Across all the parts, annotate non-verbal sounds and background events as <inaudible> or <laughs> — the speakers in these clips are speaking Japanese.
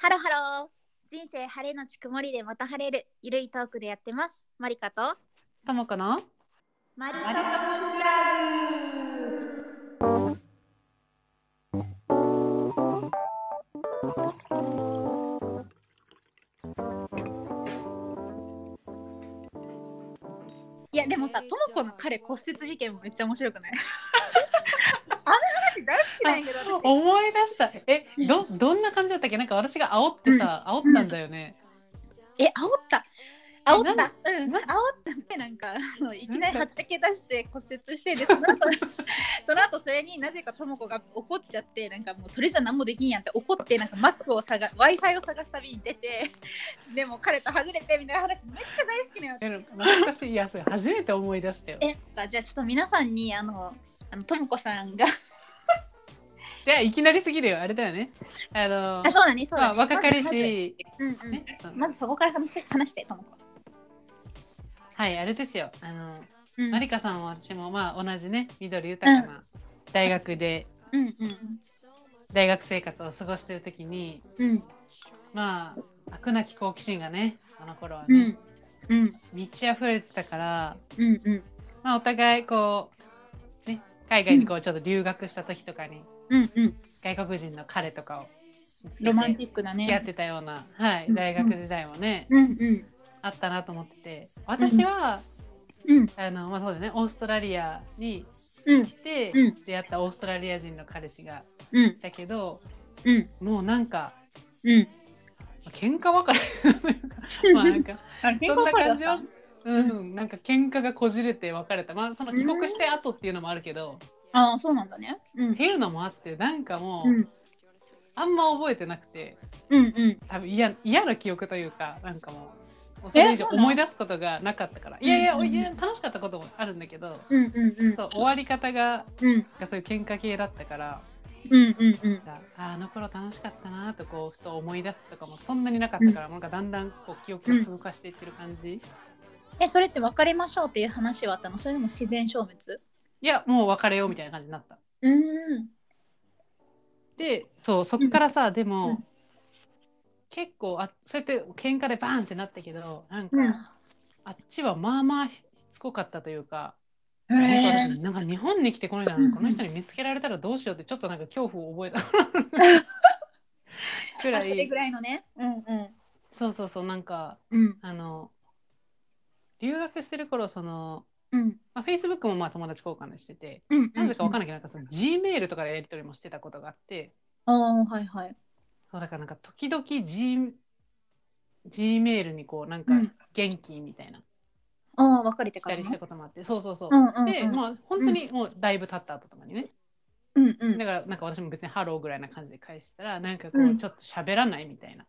ハロハロー。人生晴れのち曇りでまた晴れるゆるいトークでやってます。マリカと？ともこの？マリカとクラブ。いやでもさともこの彼骨折事件もめっちゃ面白くない？<laughs> 大好きなんやけど私。思い出した。えどどんな感じだったっけ？なんか私が煽ってさ、煽ったんだよね、え、煽った？煽った？なうん、煽った。ね。なんか、あのいきなりはっちゃけ出して骨折して、で、その後、<laughs> その後それになぜかとも子が怒っちゃって、なんかもうそれじゃ何もできんやんって怒って、なんか Mac を探、Wi-Fi を探すたびに出て、でも彼とはぐれてみたいな話めっちゃ大好きなよ。え懐かしい。いやそれ初めて思い出したよ。え、じゃあちょっと皆さんに、あの、あのとも子さんが、じゃあいきなりすぎるよ。あれだよね。あのあ、そうだね、そうまあだね。若かりし、うんうん。ねそのまずそこから話して、話して、とも子。はいあれですよ。あの、うん。マリカさんも私もまあ同じね緑豊かな大学で、うんうん大学生活を過ごしてる時にうん。まあ飽くなき好奇心がねあの頃はうねん、うん。満ち溢れてたからうんうん。まあ、お互いこう、ね、海外にこうちょっと留学した時とかに、うんうん。外国人の彼とかを。ロマンティックなね。付き合ってたような、はい、うん大学時代もね、うんうん。あったなと思ってて。私は、うんあのまあ、そうだねオーストラリアにうん。来て、うん。出会ったオーストラリア人の彼氏がうん。いたけどうん。もうなんかうん。喧嘩別れ。<laughs> まあなんかそんな感じは、うん、なんか喧嘩がこじれて別れた。まあその帰国して後っていうのもあるけど、ああ、そうなんだね。うん。っていうのもあってなんかもう、うん。あんま覚えてなくてうんうん。多分嫌嫌な記憶というかなんかもうそれ以上思い出すことがなかったから。いやいや,、うん。うんいや楽しかったこともあるんだけど、うんうんうん。そう終わり方がうん。そういう喧嘩系だったからうんうんうん。ああの頃楽しかったなとこうふと思い出すとかもそんなになかったから、なんかだんだんこう記憶が風化していってる感じ、え、それって別れましょうっていう話はあったの？それでも自然消滅？いやもう別れようみたいな感じになった。うーん。でそうそっからさ、でも、うん結構あそうやって喧嘩でバーンってなったけどなんか、うんあっちはまあまあしつこかったというか、へなんかなんか日本に来てこの間、うんこの人に見つけられたらどうしようってちょっとなんか恐怖を覚えた <laughs> くらあそれいぐらいのね。うんうん。そうそうそうなんかうんあの留学してる頃その、うん。まあ、Facebook もまあ友達交換でしてて、うん。なぜかわかんない。ないけどなんかその Gmail とかでやり取りもしてたことがあって。ああ、はいはい。そうだからなんか時々 G Gmail にこうなんかうん。元気みたいな、ああ、別れてからの来たりしたこともあって。そうそうそう、うんうんうん。でまあ本当にもうだいぶ経った後とかにね、うんうん。だからなんか私も別にハローぐらいな感じで返したらなんかこううん。ちょっと喋らないみたいな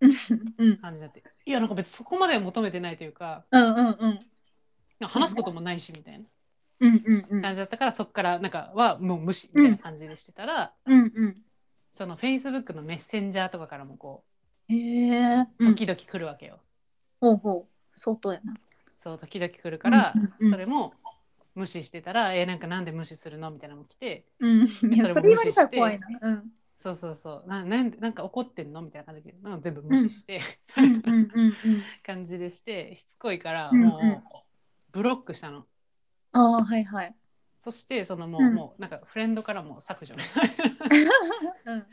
うん。感じになって、いやなんか別にそこまでは求めてないというか。うんうんうん話すこともないしみたいな感じだったからそこからなんかはもう無視みたいな感じでしてたら、うんうんその Facebook のメッセンジャーとかからもこへえ。ううん時々来るわけよ、ほうほう。相当やな。そう時々来るから、それも無視してたら、えなんかなんで無視するの？みたいなのも来てうん。それ言われたら無視して怖いな。うん。そうそうそうななんでなんか怒ってんの？みたいな感じで全部無視して。<laughs> 感じでしてしつこいからもうブロックしたの。ああ、はいはい。そしてそのもう,、うん。もうなんかフレンドからも削除みたいな。うん。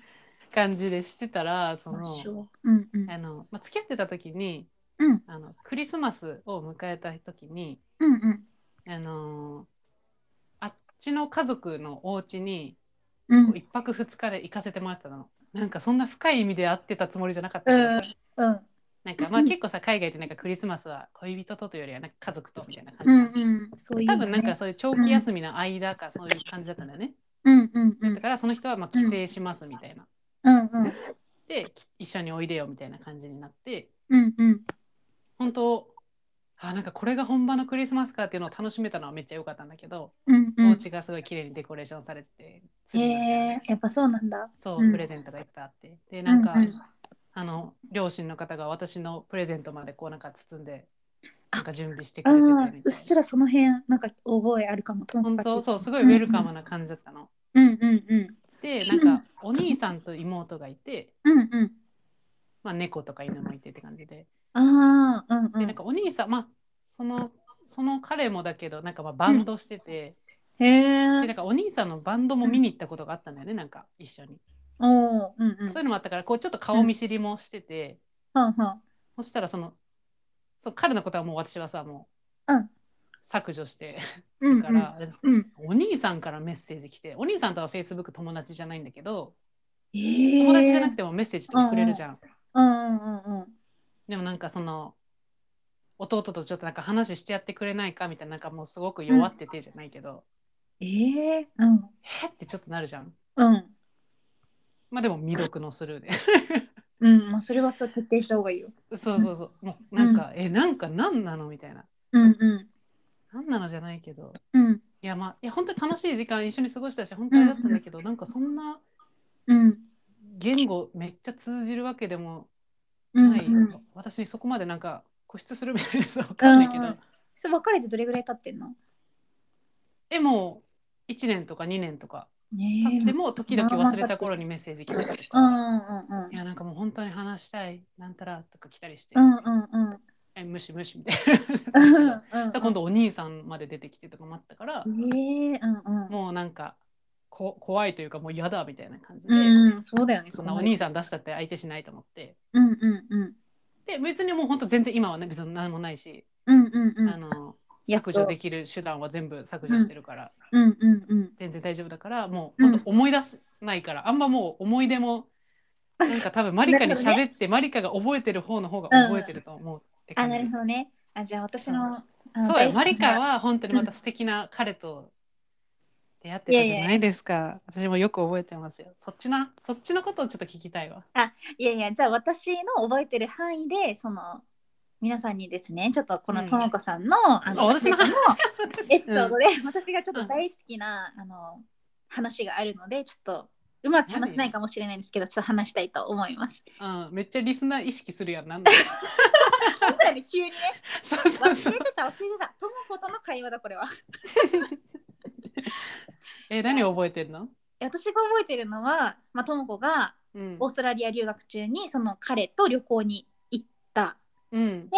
感じでしてたらそのう。んうん。あの、まあ、付き合ってた時にうん。あのクリスマスを迎えた時にうんうん。あのあっちの家族のお家にうん。こう一泊二日で行かせてもらってたの。なんかそんな深い意味で会ってたつもりじゃなかったからさうんなんかまあ結構さ海外ってなんかクリスマスは恋人とというよりはなんか家族とみたいなう感じ。うんそういう多分なんかねそういう長期休みの間かそういう感じだったんだよね。うんうんうん。だからその人はまあ帰省しますみたいな。うんうん。でき一緒においでよみたいな感じになって。うんうん。本当あなんかこれが本場のクリスマスかっていうのを楽しめたのはめっちゃ良かったんだけど、うんうん。お家がすごい綺麗にデコレーションされててねえやっぱそうなんだ。そう、うんプレゼントがいっぱいあって。でなんか、うんうんあの両親の方が私のプレゼントまでこうなんか包んであなんか準備してあくれてたいうなっすらその辺なんか覚えあるかも本当そうすごいウェルカムな感じだったの。うんうんうんでなんかお兄さんと妹がいてうんうんまあ、猫とか犬もいてって感じで。ああ、うんうん。でなんかお兄さんまあそのその彼もだけどなんかまあバンドしてて、へでえなん。かお兄さんのバンドも見に行ったことがあったんだよね、なんか一緒に。うんうん。そういうのもあったからこうちょっと顔見知りもしてて、はんはん。そしたらそのそう彼のことはもう私はさもううん削除してうんだから、うん。お兄さんからメッセージ来てお兄さんとは Facebook 友達じゃないんだけどええ。友達じゃなくてもメッセージとかくれるじゃん。うんうんうんうん。でもなんかその弟とちょっとなんか話してやってくれないかみたいななんかもうすごく弱っててじゃないけど、ええ。うん。えってちょっとなるじゃん。うん。まあでも未読のスルーで。うん。まあ、それはそう徹底した方がいいよ。そうそうそう。もうなんか、え、なんか何なのみたいな。うんうん。何なのじゃないけど。うん。いやまあ、いや本当に楽しい時間一緒に過ごしたし、本当にだったんだけど、なんかそんなうん。言語めっちゃ通じるわけでもうん。ない。うん。私にそこまでなんか固執するみたいなのわかんないけど。うんそれ別れてどれぐらい経ってんの？え、もう1年とか2年とかね経っても、時々忘れた頃にメッセージ来たりとうんうか。んうん。いやなんかもう本当に話したいなんたらとか来たりして、うんうんうん。え無視無視みたいうんな。うん。で今度お兄さんまで出てきてとかもあったから、ええうんうん。もうなんかこ怖いというかもう嫌だみたいな感じで、うんうん。そうだよねそんなお兄さん出したって相手しないと思って。うんうんうん。で別にもう本当全然今はね別に何もないし、うんうんうん。あの削除できる手段は全部削除してるから、うんうんうん。全然大丈夫だからもううん。思い出せないから、あんまもう思い出もなんか多分マリカに喋って、マリカが覚えてる方の方が覚えてると思うって感じ。あなるほどね。あじゃあ私のそうよ、マリカは本当にまた素敵な彼と出会ってたじゃないですか。私もよく覚えてますよ。そっちな、そっちのことをちょっと聞きたいわ。いやいやじゃあ私の覚えてる範囲でその皆さんにですねちょっとこのうんともこさんの,、あのあ私のの <laughs> エピソードで、私がちょっと大好きな、あの話があるのでちょっとうまく話せないかもしれないんですけどちょっと話したいと思います。うん、めっちゃリスナー意識するやん。なんだね急にね <laughs> そうそうそう忘れ。てた忘れてたともことの会話だこれは。<laughs> え、何覚えてるの？私が覚えてるのは、まあ、ともこがうんオー。ストラリア留学中にその彼と旅行に行った。うん。で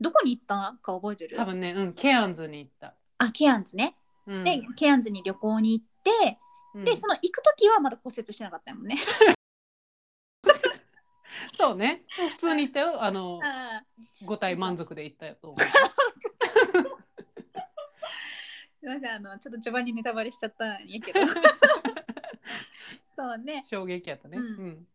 どこに行ったか覚えてる？多分ね、うん、ケアンズに行った。あケアンズね。うん、でケアンズに旅行に行って、うんでその行く時はまだ骨折してなかったもんね。<laughs> <laughs> そうね。普通に行ったよ。あの、あ五体満足で行ったよと思う。<laughs> すみませんあのちょっと序盤にネタバレしちゃったんやけどそうね衝撃やったね。ううんん。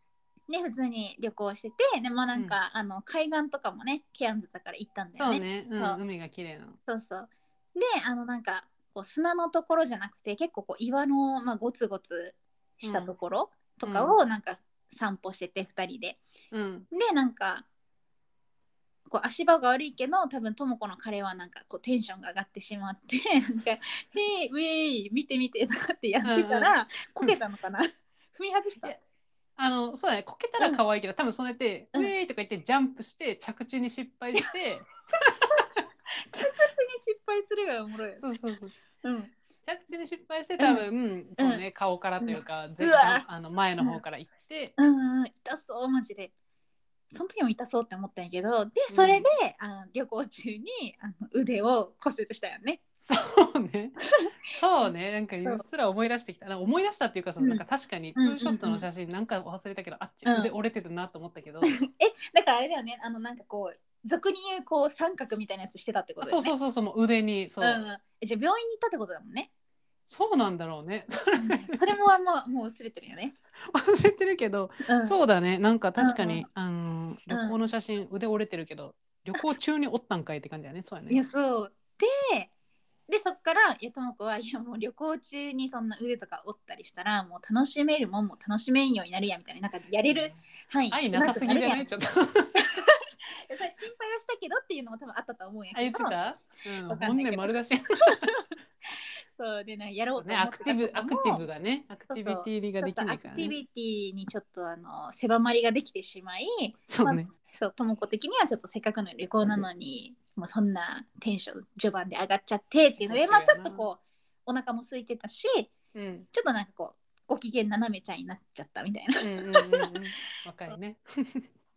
ね普通に旅行しててでもなんか、あの海岸とかもねケアンズだから行ったんだよね。そうね。う、そうん海が綺麗なの。そうそうであのなんかこう砂のところじゃなくて結構こう岩の、まあ、ゴツゴツしたところとかをなんか散歩してて2人で。うん。でなんかこう足場が悪いけど多分とも子の彼はなんかこうテンションが上がってしまって <laughs> なんか「へいウェイ見て見て」とかってやってたら、こけたのかな <laughs> 踏み外したあの、そうだね。こけたら可愛いけど、多分そうやって、うェーイとか言ってジャンプして着地に失敗して、<laughs> 着地に失敗するがおもろいよね。そうそうそう。うん。着地に失敗して多分、うん。そうね、顔からというか、ぜうわ。あの前の方から行って、うん。うん痛そうマジで。その時も痛そうって思ったんやけどでそれで、あの旅行中にあの腕を骨折したよねそうね。<laughs> そうね。なんかそううっすら思い出してきた。な思い出したっていうか、そのうんなんか確かにツうんーショットの写真なんか忘れたけど、あっちうん腕折れてるなと思ったけど、<laughs> えだからあれだよねあのなんかこう俗に言うこう三角みたいなやつしてたってことだよねそうそうそうそう、もう腕に、そう、うんじゃあ病院に行ったってことだもんねそうなんだろうね。それもはもうもう薄れてるよね。忘れてるけど、うん、そうだね。なんか確かうんに、あの旅行の写真、腕折れてるけど、旅行中に折ったんかいって感じだよね。そうやいやね。そうででそっからいやとも子はいやもう旅行中にそんな腕とか折ったりしたらもう楽しめるもんも楽しめんようになるやんみたいななんかやれる範囲愛なさすぎじゃないいちょっと。<laughs> やそれ心配はしたけどっていうのも多分あったと思うんやあ、言けどってたうん、本音丸出し。<laughs> そうでなやろうとね、思ってたアクティブ、アクティブがね、アクティビティができないからね。アクティビティにちょっとあの狭まりができてしまいそうね。そう、とも子的にはちょっとせっかくの旅行なのに、もうそんなテンション序盤で上がっちゃってっていうので、まあちょっとこう、お腹も空いてたし、うん。ちょっとなんかこう、ご機嫌斜めちゃんになっちゃったみたいな。うんうんかるね。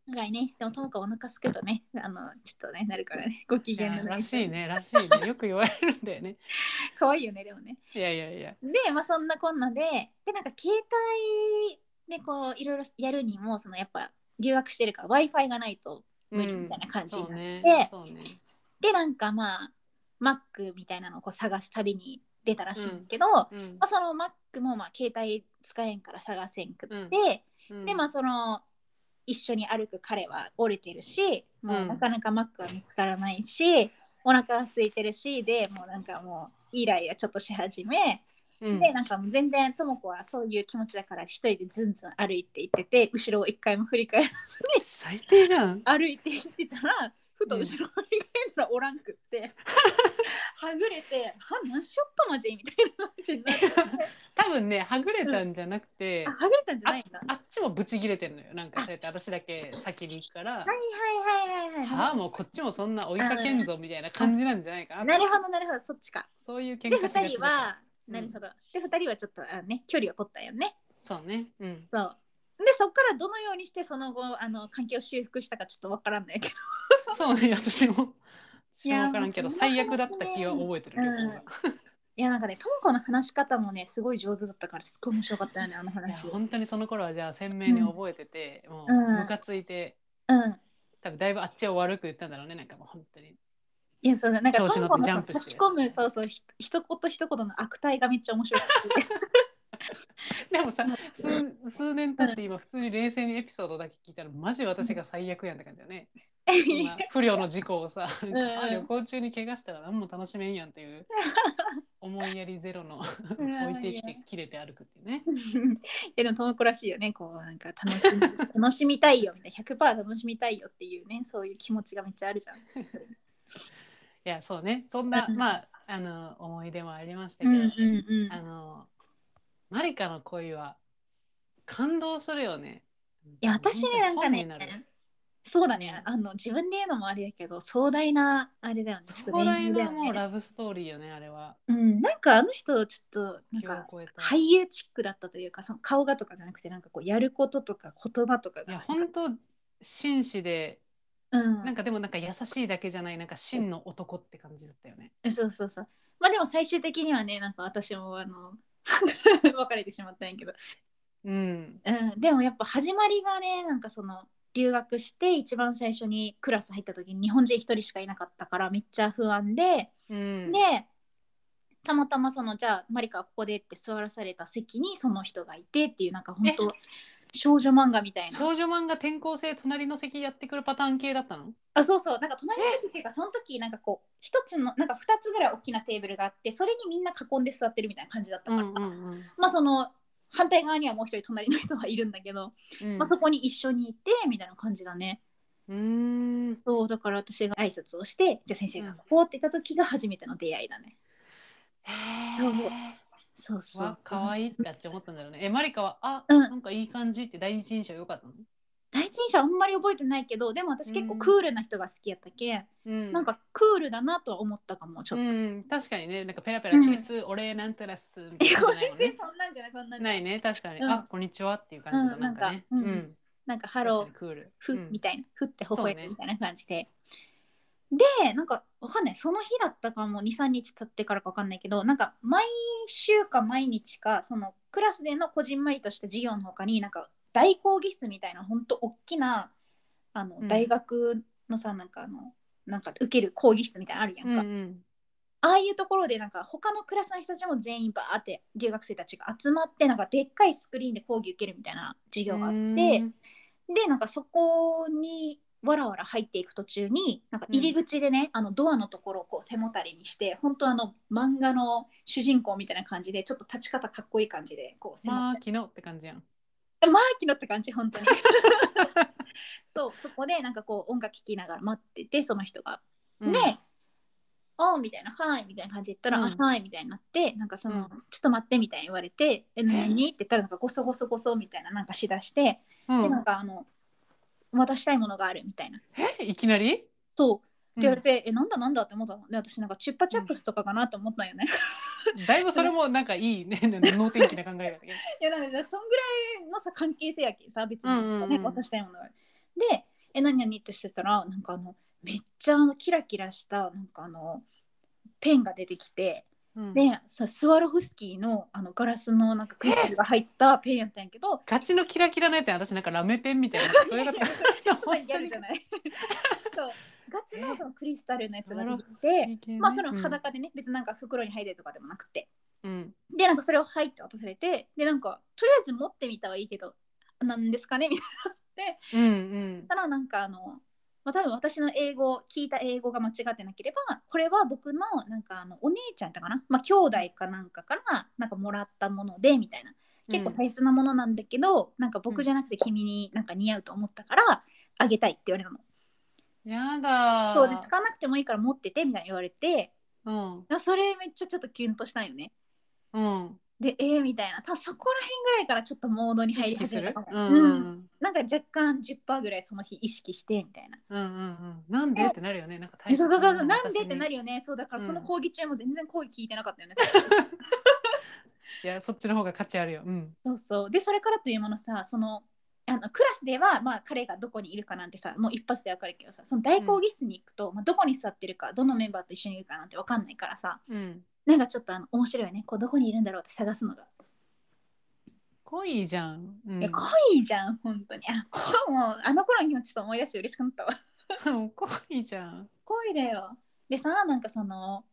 長いね。でも、ともかお腹すくとね、あの、ちょっとね、なるからね。ご機嫌ならしい。ねらしいねよく言われるんだよね <laughs> 可愛いよね、でもね。いやいやいやで、まあ、そんなこんなで、で、なんか携帯でこう、いろいろやるにも、そのやっぱ留学してるから Wi-Fi がないと無理みたいな感じになって、ねそうねで、なんかまあ、Mac みたいなのをこう探すたびに出たらしいんだけど、うん。まあ、その Mac もまあ携帯使えんから探せんくって、うん。でまあその一緒に歩く彼は折れてるしもうなかなか Mac は見つからないし、お腹は空いてるしでもうなんかもうイライラちょっとし始め、うん。でなんかもう全然とも子はそういう気持ちだから一人でずんずん歩いて行ってて後ろを一回も振り返らずに最低じゃん。<laughs> 歩いて行ってたらふと後ろを振り返ったらおらんくって、<laughs> はぐれて「は何しよっとマジ?」みたいな感じになって <laughs> 多分ねはぐれたんじゃなくて、あはぐれたんじゃないんだ。あっちもブチギレてんのよなんかそうやって私だけ先に行くからはいはいはいはいはい。はあもうこっちもそんな追いかけんぞみたいな感じなんじゃないかなとなるほどなるほどそっちか。そういう喧で2嘩しがちだなるほど。で2人はちょっとあ、ね、距離を取ったよね。そうねうんそう。でそこからどのようにしてその後あの関係を修復したかちょっとわからんないけど。そうね私もいや分からんけど最悪だった気は覚えてるけど、うんいやなんかねともこの話し方もねすごい上手だったからすっごい面白かったよねあの話。本当にその頃はじゃあ鮮明に覚えてて、もううんムカついてうん。多分だいぶあっちを悪く言ったんだろうねなんかもう本当にいやそうだなんか調子乗っの差し込むそうそうひ一言一言の悪態がめっちゃ面白くて。<laughs> でもさ数数年経って今普通に冷静にエピソードだけ聞いたらマジ私が最悪やんって感じだよね。今不慮の事故をさ、<laughs> 旅行中に怪我したら何も楽しめんやんという思いやりゼロのうん。<laughs> 置いてきて切れて歩くっていうね。いやでもともこらしいよね。こうなんか楽しみ楽しみたいよみたいな。100%楽しみたいよっていうね。そういう気持ちがめっちゃあるじゃん。いやそうね。そんな、うん。まああの思い出もありましたけど、うんうんうん。あのマリカの恋は感動するよね。いや私ねなんかねそうだねあの自分で言うのもあれだけど壮大なあれだよね壮大なもうラブストーリーよねあれは。うんなんかあの人ちょっとなんか。俳優チックだったというかその顔がとかじゃなくてなんかこうやることとか言葉とかいやがなんか本当紳士でうんなんかでもなんか優しいだけじゃないなんか真の男って感じだったよね。そうそうそうまあでも最終的にはねなんか私もあの <laughs> 別れてしまったんやけど。うん。うん、でもやっぱ始まりがねなんかその留学して一番最初にクラス入った時に日本人一人しかいなかったからめっちゃ不安で、うん、でたまたまそのじゃあマリカはここでって座らされた席にその人がいてっていうなんか本当少女漫画みたいな少女漫画転校生隣の席やってくるパターン系だったの？あそうそうなんか隣の席っていうかその時なんかこう一つのなんか二つぐらい大きなテーブルがあってそれにみんな囲んで座ってるみたいな感じだったから、うんうんまあその反対側にはもう一人隣の人がいるんだけど、うん。まあ、そこに一緒にいてみたいな感じだね。うーん。そうだから私が挨拶をしてじゃあ先生がここって言った時が初めての出会いだね。へそうえ。そうそう。わ可愛いってあっち思ったんだろうね。えマリカはあ、うんなんかいい感じって第一印象良かったの？第一印象あんまり覚えてないけどでも私結構クールな人が好きやったけ、うん。なんかクールだなとは思ったかもちょっと。うん確かにねなんかペラペラチュース、俺なんたらっすみたいな感じじゃないもんね。そんなんじゃないそんなんなないいね確かに、うんあこんにちはっていう感じのうんなんかね。うんなんかハロークール。ふ、うんみたいなふって微笑むみたいな感じで。でなんかわかんない。その日だったかも23日経ってからかわかんないけどなんか毎週か毎日かそのクラスでのこじんまりとした授業の他になんか大講義室みたいな本当大きなあの、うん。大学のさなんかあのなんか受ける講義室みたいなのあるやんか、うんうん。ああいうところでなんか他のクラスの人たちも全員バーって留学生たちが集まってなんかでっかいスクリーンで講義受けるみたいな授業があって。うん。でなんかそこにわらわら入っていく途中になんか入り口でね、あのドアのところをこう背もたれにして本当あの漫画の主人公みたいな感じでちょっと立ち方かっこいい感じでこう背もたまあ昨日って感じやん。れマーキノって感じ本当に。<laughs> そうそこでなんかこう音楽聴きながら待っててその人が、うん。で「あーみたいな「はい」みたいな感じで言ったら「うん。あはい」みたいになってなんかその、うん。ちょっと待って」みたいに言われて「え何?」って言ったらなんかゴソゴソゴソみたいななんかしだして、うん。でなんかあの渡したいものがあるみたいな。え？いきなり？そう。って言われて、えなんだなんだって思ったの。で私なんかチュッパチャップスとかかなと思ったんよね、う <laughs> んだいぶそれもなんかいいね能天気な考えだけど。<laughs> いやなんかそんぐらいのさ関係性やけんさ別に、うんうんうん。ね渡したいものがでえ何々ってしてたらなんかあのめっちゃあのキラキラしたなんかあのペンが出てきてうんでそれスワロフスキーのあのガラスのなんかクリスタルが入ったペンやったんやけどガチのキラキラのやつやん私なんかラメペンみたいな。<laughs> それがギャルじゃない。<laughs> そう。ガチのそのクリスタルのやつが出てきて、まあその裸でね、別になんか袋に入ってるとかでもなくて。うん。でなんかそれを入って渡されてでなんかとりあえず持ってみたはいいけどなんですかね？みたいな。ってうんうん。そしたらなんかあの、まあ、多分私の英語聞いた英語が間違ってなければこれは僕のなんかあのお姉ちゃんだかな、まあ、兄弟かなんかからなんかもらったものでみたいな。結構大切なものなんだけど、なんか僕じゃなくて君になんか似合うと思ったからあげたいって言われたの。やだ。ーそうで使わなくてもいいから持っててみたいに言われて。うん。それめっちゃちょっとキュンとしたんよね。うんでえー、みたいな。たそこら辺ぐらいからちょっとモードに意入り始めた。かうんら、うん。うん。なんか若干10%ぐらいその日意識してみたいな。うんうんうん。なんでってなるよね。なんかえそうそうそう。そうなんでってなるるよね。そうだからうん。その講義中も全然講義聞いてなかったよね、<laughs> いやそっちの方が価値あるよ。うん。そうそう。でそれからというものさそのあのクラスでは、まあ、彼がどこにいるかなんてさもう一発で分かるけどさその大講義室に行くと、まあ、どこに座ってるかどのメンバーと一緒にいるかなんて分かんないからさうんなんかちょっとあの面白いよね。こうどこにいるんだろうって探すのが、濃いじゃん、うん、いや濃いじゃん本当に。あもうあの頃にちょっと思い出して嬉しくなったわ。濃いじゃん。濃いだよ。でさなんかその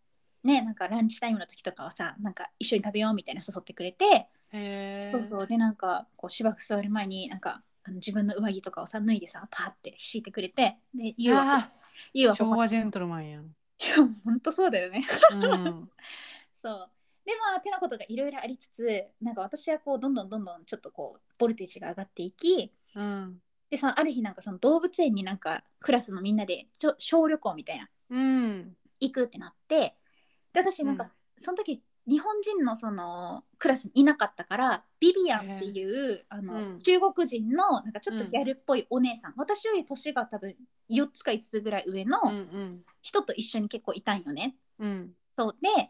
ねなんかランチタイムの時とかはさなんか一緒に食べようみたいな誘ってくれて。へえそうそう。でなんかこうしばく座る前になんかあの自分の上着とかをさ脱いでさパーって敷いてくれて。でい言うわや言うわ昭和ジェントルマンやん、いやほんとそうだよね。うん、<laughs> そう。でまあてなことがいろいろありつつなんか私はこうどんどんどんどんちょっとこうボルテージが上がっていきうん。でさある日なんかその動物園になんかクラスのみんなでちょ小旅行みたいな。うん。行くってなってで私なんか、うん。その時日本人のそのクラスにいなかったからビビアンっていうあの、うん。中国人のなんかちょっとギャルっぽいお姉さん、私より年が多分4つか5つぐらい上のうんうん。人と一緒に結構いたんよね。うん。そうで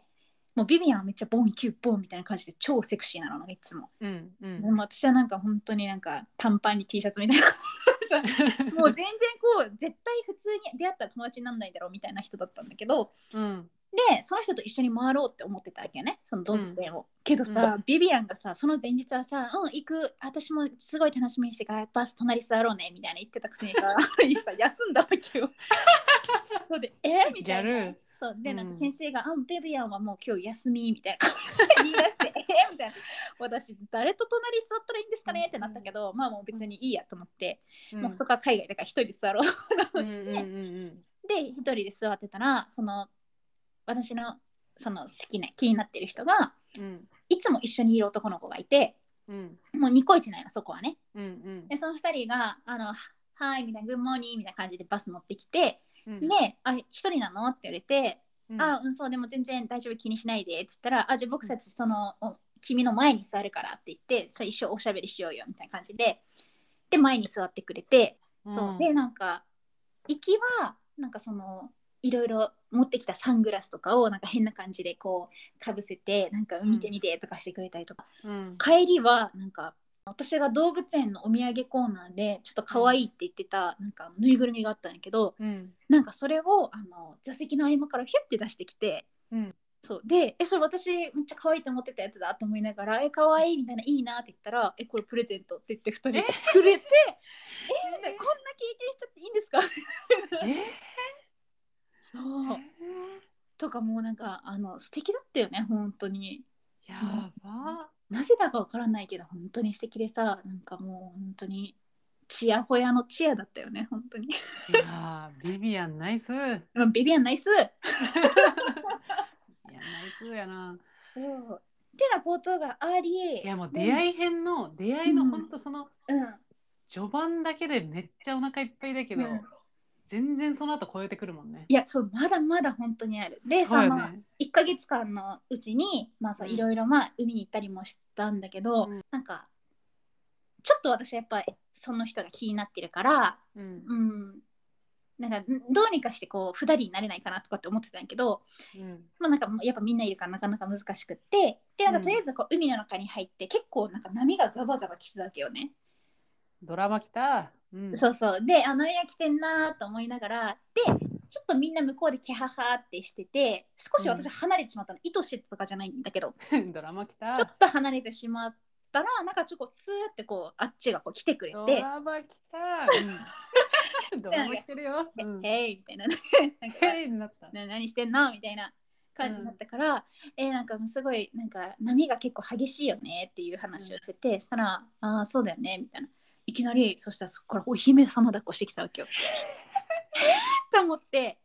もうビビアンはめっちゃボンキュッボンみたいな感じで超セクシーなのがいつも。うんうん。でも私はなんか本当になんか短パンに T シャツみたいな <laughs> もう全然こう絶対普通に出会ったら友達にならないだろうみたいな人だったんだけどうんでその人と一緒に回ろうって思ってたわけよね。その動物園を、けどさ、ビビアンがさその前日はさ「うん行く。私もすごい楽しみにしてからバス隣座ろうね」みたいな言ってたくせにさ <laughs> さ休んだわけよ。<laughs> そうで「えみたいな。そう。でうんなん。か先生が「あビビアンはもう今日休み」みたいな。<laughs> 言い出して「えみたいな。私誰と隣座ったらいいんですかね？ってなったけどまあもう別にいいやと思って、もうそこは海外だから一人で座ろう。うん。うん。うん。で一人で座ってたらその私のその好きな気になってる人がうん。いつも一緒にいる男の子がいてうん。もうニコイチなんやそこはね。うんうん。でその二人が「あのはい」みたいな「グッモーニー」みたいな感じでバス乗ってきて、うん。で「あ一人なの?」って言われて「うんあうんそうでも全然大丈夫気にしないで」って言ったら「あじゃあ僕たちそのお君の前に座るから」って言ってそれ一緒おしゃべりしようよみたいな感じでで前に座ってくれてそう。でなんか行きはなんかそのいろいろ持ってきたサングラスとかをなんか変な感じでこうかぶせてなんか見てみてとかしてくれたりとか、うん。帰りはなんか私が動物園のお土産コーナーでちょっと可愛いって言ってたなんかぬいぐるみがあったんやけどうん。なんかそれをあの座席の合間からヒュッて出してきて、うん。そう。でえそれ私めっちゃ可愛いと思ってたやつだと思いながら「え可愛いみたいな「いいな」って言ったら「えこれプレゼント」って言って2人でくれて「えみたいなこんな経験しちゃっていいんですか?」え？そう。とかもうなんかあの素敵だったよね本当に。やば。なぜだかわからないけど本当に素敵でさなんかもう本当にチヤホヤのチヤだったよね本当に。いやービビアンナイス。ビビアンナイス。<laughs> ナイスやな。そう。てなことがありいやもう出会い編の出会いのうん。ほんとそのうん。序盤だけでめっちゃお腹いっぱいだけど、うん全然その後超えてくるもんね。いやそうまだまだ本当にある。でさ、そうよまあ、ね1ヶ月間のうちにまあそううんいろいろまあ海に行ったりもしたんだけど、うん。なんかちょっと私はやっぱりその人が気になってるからうん。うん。なんかんどうにかしてこう二人になれないかなとかって思ってたんやけど、うん。まあ、なんかやっぱみんないるからなかなか難しくってでなんかうん。とりあえずこう海の中に入って結構なんか波がザバザバ来てたわけよね。ドラマ来た、うん、そうそう。であ波が来てんなと思いながらでちょっとみんな向こうでキャハハってしてて少し私離れてしまったの、意図してとかじゃないんだけど。<laughs> ドラマ来た。ちょっと離れてしまったらなんかちょっとスーってこうあっちがこう来てくれドてラマ来た、うん、<laughs> ドラマ来てるよ、「うん、へい」みたいな。<laughs> へいになった。な何してんの？みたいな感じになったから、えーなんかすごいなんか波が結構激しいよねっていう話をしてて、そしたら「ああそうだよね」みたいないきなりそしたらそこからお姫様抱っこしてきたわけよ。<laughs> と思って。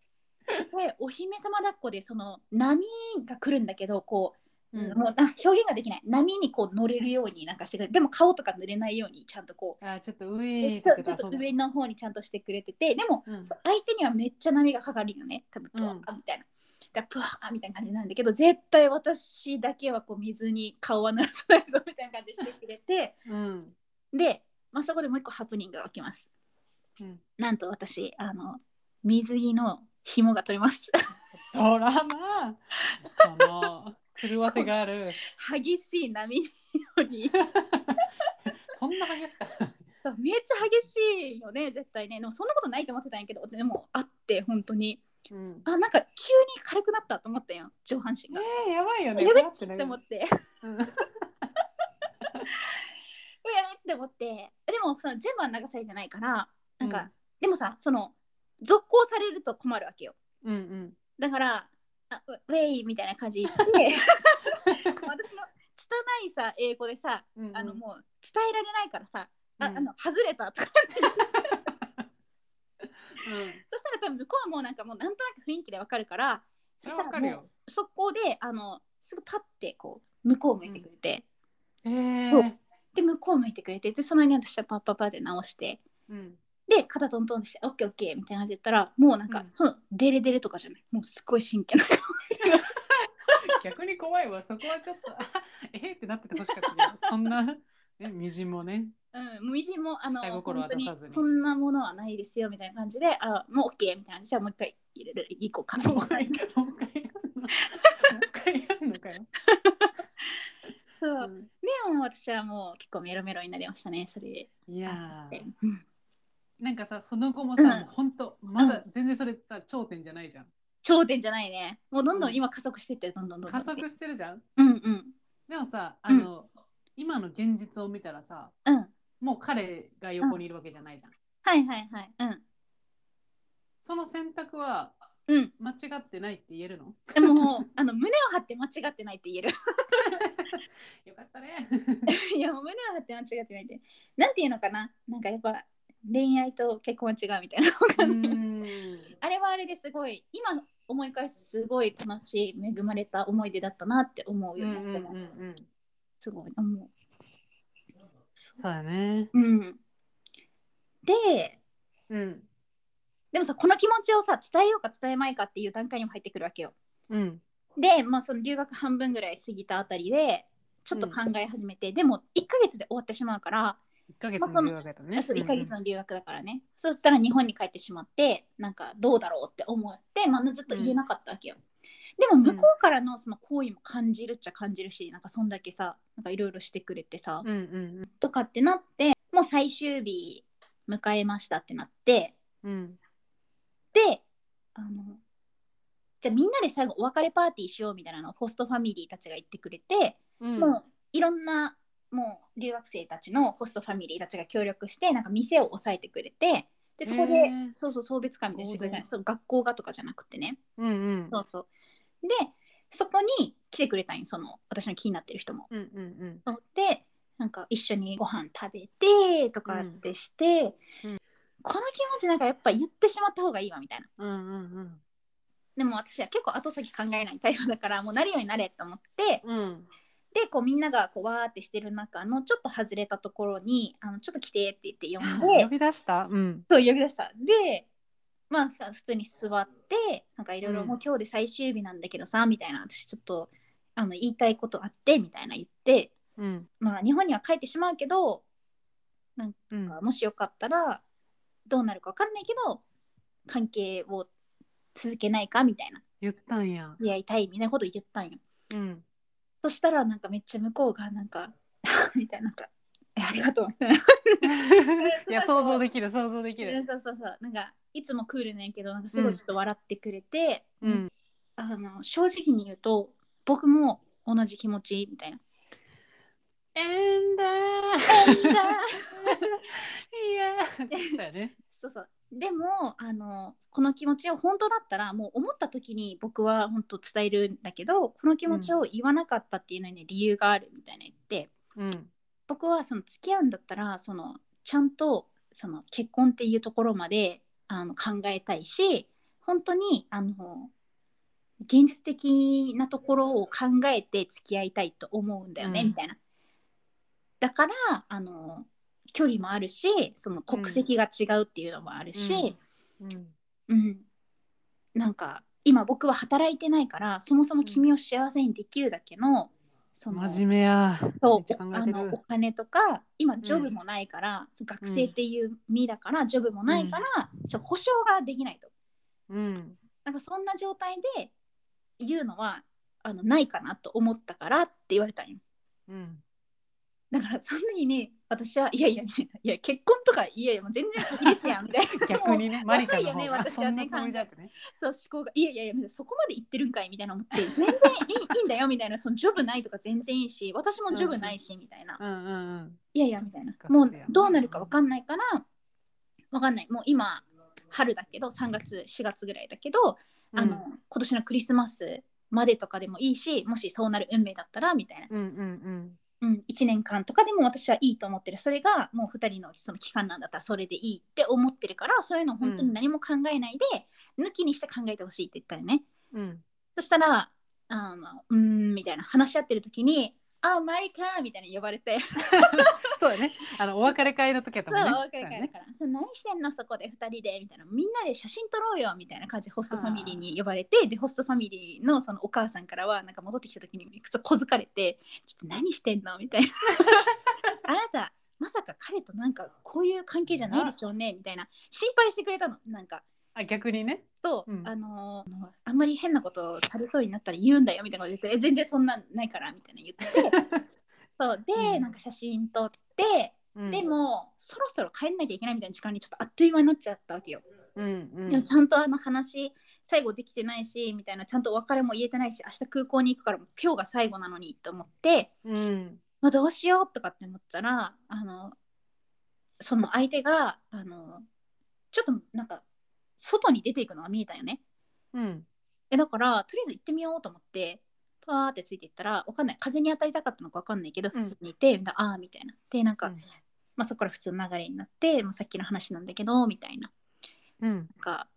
でお姫様抱っこでその波が来るんだけどこう、うん。もうあ表現ができない。波にこう乗れるようになんかしてくれて。でも顔とか濡れないようにちゃんとこう。あちょっと上ちょちょっと上の方にちゃんとしてくれてて。でも、うん。相手にはめっちゃ波がかかるよね。多分プワーみたいな。だプワーみたいな感じなんだけど絶対私だけはこう水に顔は濡らさないぞみたいな感じしてくれて。うん。で、まあ、そこでもう一個ハプニングが起きます。うん。なんと私あの水着の紐が取れます。ドラマその狂わせがある。激しい波により。<laughs> そんな激しか。っためっちゃ激しいよね絶対ね。でもそんなことないと思ってたんやけどでもあって本当に。うん。あなんか急に軽くなったと思ったよ上半身が。えー、やばいよね。やべっ待って思って。うんやべって思って。でもその全部は流されてないからなんか、うん。でもさその続行されると困るわけよ。うんうん。だからあウウェイみたいな感じで。<laughs> 私の拙いさ英語でさ、うんうんあのもう伝えられないからさ、あうんあの外れたとか。<laughs> うん。そしたら多分向こうもなんかもうなんとなく雰囲気でわかるからそしたらもう速攻であのすぐパッてこう向こう向いてくれて、えー。そうで向こう向いてくれてでその間に私はパッパッパで直してうん。で肩トントンして「オッケーオッケー」みたいな感じで言ったらもうなんか、うん。そのデレデレとかじゃない。もうすごい真剣な顔 <laughs> 逆に怖いわ。そこはちょっとあ <laughs> えーってなっててほしかったけどそんな、ね、みじんもね。うん、みじんもあの下心は本当に出さずに。そんなものはないですよみたいな感じであもう OK みたいなじゃあもう一回入れる。行こうかもう一回もう一回やんの。もう一回やん <laughs> のかよ、そう、うん。でも私はもう結構メロメロになりましたねそれいやなんかさその後もさ、うん。もうほんとまだ全然それさ頂点じゃないじゃん。頂点じゃないね。もうどんどうん。ん今加速してってるどんどんどんどん。加速してるじゃん？うんうん。でもさあの、今の現実を見たらさうん。もう彼が横にいるわけじゃないじゃん、はいはいはい。うん。その選択はうん。間違ってないって言えるの？でももうあの胸を張って間違ってないって言える <laughs> <laughs> よかったね。<laughs> いやもう胸を張って間違ってないってなんていうのかな？なんかやっぱ恋愛と結婚は違うみたいな。<laughs> あれはあれですごい今思い返すとすごい楽しい恵まれた思い出だったなって思うよね、うんうんうんうん。すごい思う。そうだね。うん。でうん。でもさこの気持ちをさ伝えようか伝えまいかっていう段階にも入ってくるわけよ。うんでまあその留学半分ぐらい過ぎたあたりでちょっと考え始めて、でも1ヶ月で終わってしまうから、1ヶ月のの留学だったね。そう1ヶ月の留学だからね、そしたら日本に帰ってしまってなんかどうだろうって思って、まあ、ずっと言えなかったわけよ、でも向こうからのその行為も感じるっちゃ感じるしなんかそんだけさなんかいろいろしてくれてさ、うんうんとかってなってもう最終日迎えましたってなってうんうん。であのじゃあみんなで最後お別れパーティーしようみたいなのをホストファミリーたちが言ってくれて、うん。もういろんなもう留学生たちのホストファミリーたちが協力してなんか店を押さえてくれてでそこで、そうそう送別会みたいにしてくれた合同そう学校がとかじゃなくてね。うんうん。そうそう。でそこに来てくれたんよその私の気になってる人も。うんうんそう。でなんか一緒にご飯食べてとかってして、うん。この気持ちなんかやっぱ言ってしまった方がいいわみたいな。うんうんうんでも私は結構後先考えないタイプだからもうなるようになれと思ってうん。でこうみんながこうわーってしてる中のちょっと外れたところにあのちょっと来てって言って呼んで呼び出した？うん。そう呼び出した。でまあさ普通に座ってなんかいろいろうん。もう今日で最終日なんだけどさみたいな私ちょっとあの言いたいことあってみたいな言ってうん。まあ日本には帰ってしまうけどうんかもしよかったらどうなるか分かんないけど関係を続けないかみたいな言ったんや付き合いたいみたいなこと言ったんよ。うんそしたらなんかめっちゃ向こうがなんか <laughs> みたいななんかええありがとう <laughs> いや想像できる想像できる。そうそうそうなんかいつもクールねんけどなんかすごいちょっと笑ってくれて、うん。あの正直に言うと僕も同じ気持ちみたいな。エンダー。えいいないや。<laughs> そうそうでもあのこの気持ちを本当だったらもう思った時に僕は本当伝えるんだけどこの気持ちを言わなかったっていうのに理由があるみたいな言ってうん。僕はその付き合うんだったらそのちゃんとその結婚っていうところまであの考えたいし本当にあの現実的なところを考えて付き合いたいと思うんだよね、うんみたいな。だからあの距離もあるしその国籍が違うっていうのもあるし、うん。うんなんか今僕は働いてないからそもそも君を幸せにできるだけの、その真面目や。そうあのおる。金とか今ジョブもないから、学生っていう身だから、ジョブもないから、ちょ保証ができないとうん。なんかそんな状態で言うのはあのないかなと思ったからって言われたんようん。だからその時に私はいやいやみたいな。いや結婚とかいやいやもう全然先ですやんみたいな。<laughs> 逆にね、マリカの方若いよねが私はねそんなね。そう思考がいやいやいやそこまで言ってるんかいみたいな思って全然いいいいんだよみたいな。そのジョブないとか全然いいし私もジョブないしみたいな、うんうんうん。いやいやみたいな。もうやどうなるかわかんないからわかんない。もう今春だけど3月4月ぐらいだけど、あの今年のクリスマスまでとかでもいいしもしそうなる運命だったらみたいな、うんうんうん、1年間とかでも私はいいと思ってるそれがもう2人のその期間なんだったらそれでいいって思ってるからそういうのを本当に何も考えないで、抜きにして考えてほしいって言ったよねうん。うん。そしたらあのうーんみたいな話し合ってる時に「あマリカ」みたいに呼ばれて <laughs> そうやね。あのお別れ会の時やったそう、もんね。お別れ会だから、そう何してんのそこで2人でみたいな、みんなで写真撮ろうよみたいな感じでホストファミリーに呼ばれて、で、ホストファミリーのそのお母さんからは、なんか戻ってきた時に普通小づかれて、ちょっと何してんの？みたいな。<laughs> あなた、まさか彼となんかこういう関係じゃないでしょうねみたいな、心配してくれたの、なんか。あ逆にね。そう、うんあのーあんまり変なことをされそうになったら言うんだよみたいなこと言って、え全然そんなんないからみたいな言って、<laughs> そうで、うんなんか写真撮って、うんで、もそろそろ帰んなきゃいけないみたいな時間にちょっとあっという間になっちゃったわけよ。うんうん。いやちゃんとあの話最後できてないしみたいなちゃんとお別れも言えてないし明日空港に行くから今日が最後なのにと思って、うん。まあ、どうしようとかって思ったらあのその相手があのちょっとなんか外に出ていくのが見えたよね。うん。えだからとりあえず行ってみようと思ってパーってついていったらわかんない風に当たりたかったのかわかんないけど普通にいて、ああみたいなでなんか、うんまあ、そこから普通の流れになって、まあ、さっきの話なんだけどみたいなうん。なんか、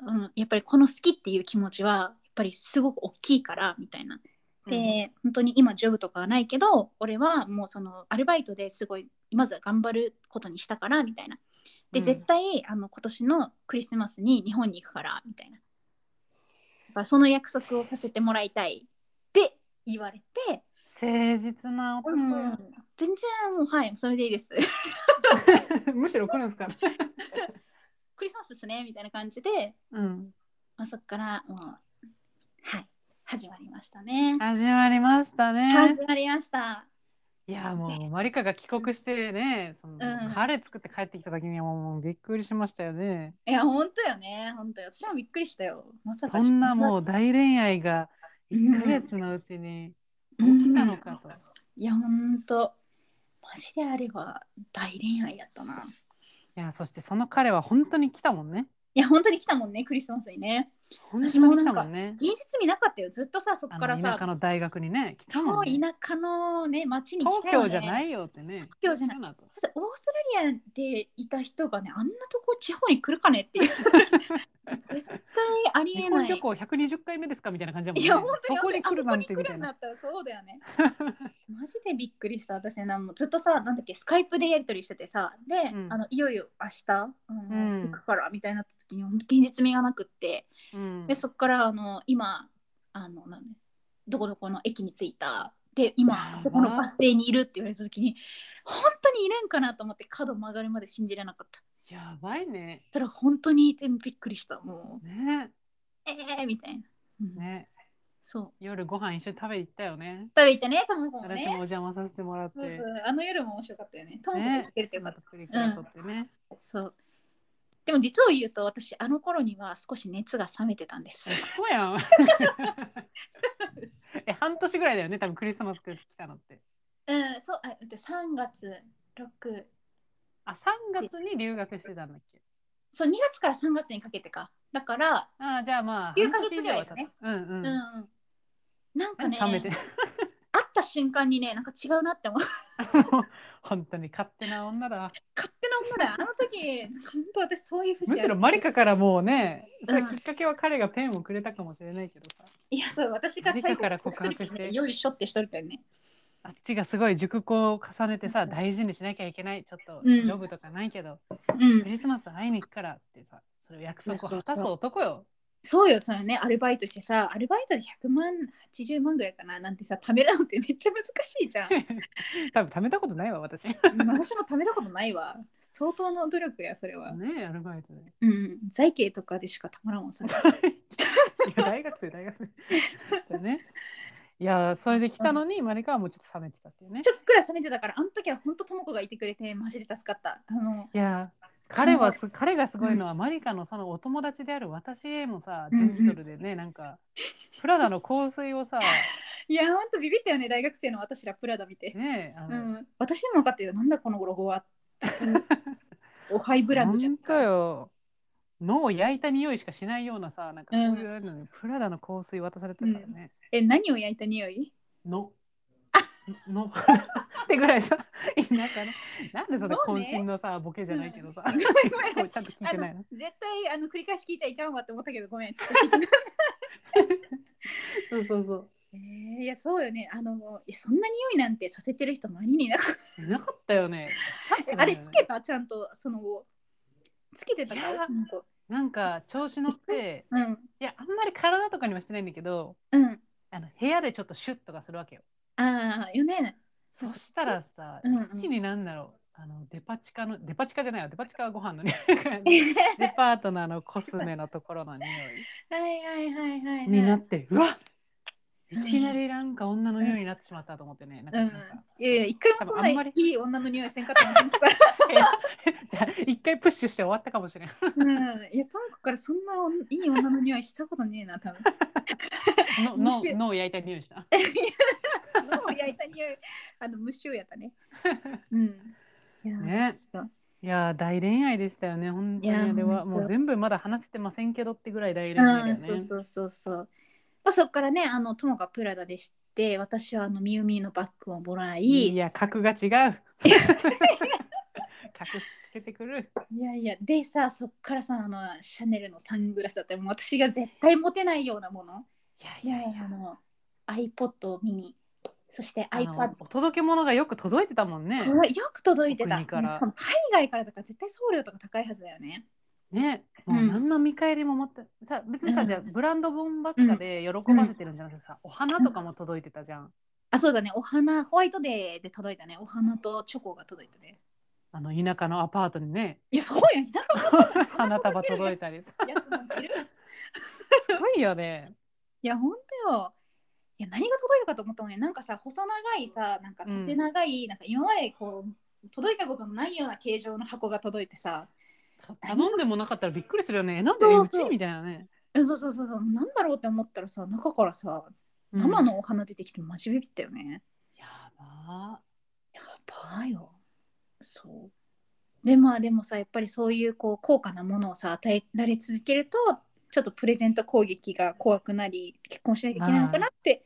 うん、やっぱりこの好きっていう気持ちはやっぱりすごく大きいからみたいな。で、本当に今ジョブとかはないけど俺はもうそのアルバイトですごいまずは頑張ることにしたからみたいな。で、うん絶対あの今年のクリスマスに日本に行くからみたいな。だからその約束をさせてもらいたいって言われて、誠実な男うんや。全然もうはいそれでいいです。<laughs> むしろ来るんですか。クリスマスですねみたいな感じで、うん。まあ、そこからもうはい始まりましたね。始まりましたね。始まりました。いやもうマリカが帰国してね、その、うんカレー作って帰ってきた時にはもうびっくりしましたよね。いや本当よね本当よ私もびっくりしたよ。まさかそんなもう大恋愛が1ヶ月のうちに起きたのかと。いや本当マジであれば大恋愛やったな。いやそしてその彼は本当に来たもんね。いや本当に来たもんねクリスマスにね。本当に来たもんね。現実味なかったよずっとさそっあからさの田舎の大学にね来たもんね。超田舎のね町に来東たよね。京じゃないよってね。東京じゃないだってオーストラリアでいた人がねあんなとこ地方に来るかねっていう <laughs> 絶対あり日えない本旅行120回目ですかみたいな感じだもんね。いや本当にそこに来るなんてみたいな。るんだったらそうだよねマジでびっくりした私なんもずっとさなんだっけスカイプでやり取りしててさで、うんあのいよいよ明日、うん行くからみたいにな時に現実味がなくってうん。でそっからあの今あのなんどこどこの駅に着いた。で今そこのバス停にいるって言われた時に <laughs> 本当にいるんかなと思って角曲がるまで信じれなかった。やばいね。そしたら本当にいてびっくりしたもう。ね。えーみたいな、うん。ね。そう。夜ご飯一緒に食べ行ったよね。食べ行ったねともね。私もお邪魔させてもらって。あの夜も面白かったよね。ともこもね。来てるってよかった、プリクラ撮ってね。そうでも実を言うと私あの頃には少し熱が冷めてたんですそうやん。<laughs> え、半年ぐらいだよね、多分クリスマス来たのって。うんそうあだって3月6あ、3月に留学してたんだっけ？そう2月から3月にかけてかだからあじゃあまあ。9ヶ月ぐらいだね。うんう、うんん。なんかね冷めて。会った瞬間にねなんか違うなって思う。<laughs> 本当に勝手な女だ。勝手な女だよ。あの時本当私そういう節むしろマリカからもうね、それうんきっかけは彼がペンをくれたかもしれないけどさ。いやそう私が最後から告白して。ねよいしょってしとるからね。あっちがすごい熟考を重ねてさ、大事にしなきゃいけない。ちょっとうん。ジョブとかないけど、うん。クリスマス会いに行くからってさ、それを約束を果たすそうそう男よ。そうよ、ね、アルバイトしてさ、アルバイトで100万、80万ぐらいかな、なんてさ、貯めるのってめっちゃ難しいじゃん。<laughs> 多分貯めたことないわ、私。私も貯めたことないわ。相当の努力や、それは。え、アルバイトで。うん、財形とかでしかたまらんもん、それ。<laughs> いや大学生大学生ねいやそれで来たのに、マリカはもうちょっと冷めてたっていうねちょっくら冷めてたから、あの時は本当とも子がいてくれて、マジで助かった。あの、いや彼はす彼がすごいのは、マリカのそのお友達である私へもさジェントルでね、なんかプラダの香水をさ <laughs> いや、本当ビビったよね、大学生の私らプラダ見て。ねあうの、ん、私でも分かったよ、なんだこのロゴは。<laughs> おハイブランドじゃん本当よ。脳を焼いた匂いしかしないようなさなんかそういうのに、プラダの香水渡されてたからね、え、何を焼いた匂い？の。の <laughs> ってぐらいさ、なんかね、なんでそれのね。渾身のさ、ボケじゃないけどさ、ごめんごめん。<laughs> ちゃんと聞いあてないの。の。絶対あの繰り返し聞いちゃいかんわって思ったけど、ごめん、ちょっと聞いてない。<laughs> そうそうそう。えー、いやそうよね。あのいやそんな匂いなんてさせてる人周りにいなかっいなかったよね。たあれつけた？ちゃんとその後つけてたか？なんか。なんか調子乗って、うん。いや、あんまり体とかにはしてないんだけど、うん。あの部屋でちょっとシュッとかするわけよ。ああよね。そしたらさ、うんうん。一気になんだろう。あのデパ地下のデパ地下じゃないわ。デパ地下はご飯の匂い。<laughs> デパートのあのコスメのところの匂い。<laughs> はいはいはいはいはい。になって、うわいうんきなりなんか女の匂いになってしまったと思ってね。なんかうんなんかいやいや一回もそんな多分あんまりいい女の匂いせんかった <laughs> じゃあ一回プッシュして終わったかもしれん。いやともこからそんないい女の匂いしたことねえな多分 <laughs> のの脳を焼いた匂いした。<laughs> 脳を焼いた匂いあの無臭やったねうんいやねいやー大恋愛でしたよね。本当にいやあれはもう全部まだ話せてませんけどってぐらい大恋愛だよね。うん、そうそうそうそう。まあ、そこからね、あの、友がプラダでして、私はあの、ミユミユのバッグをもらい、いいや格が違う。<laughs> 格つけてくる。やいや、でさ、そっからさ、あの、シャネルのサングラスだって、もう私が絶対持てないようなもの。いやいやいやあの、iPod ミニ、そして iPad。お届け物がよく届いてたもんね。よく届いてた。しかも海外からだから絶対送料とか高いはずだよね。ね、うんもう何の見返りも持って、さ別にさ、うんじゃあブランド本ばっかで喜ばせてるんじゃなくてさ、お花とかも届いてたじゃん。あ、そうだね。お花、ホワイトデーで届いたね。お花とチョコが届いたね。あの田舎のアパートにね、いや、そうやん。なんか花束届いたりさ。やつなんかいるすごいよね。いや、ほんとよ。いや、何が届いたかと思ったもんね。なんかさ、細長いさ、なんか縦長い、なんか今までこう、届いたことのないような形状の箱が届いてさ、頼んでもなかったらびっくりするよね。えなんでそうそううちみたいなね。えそうそうそうそう、なんだろうって思ったらさ、中からさ、うん生のお花出てきてマジビビったよね。やばやばいよ。そう。で、まあでもさ、やっぱりそういうこう高価なものをさ、与えられ続けると、ちょっとプレゼント攻撃が怖くなり、結婚しなきゃいけないのかなって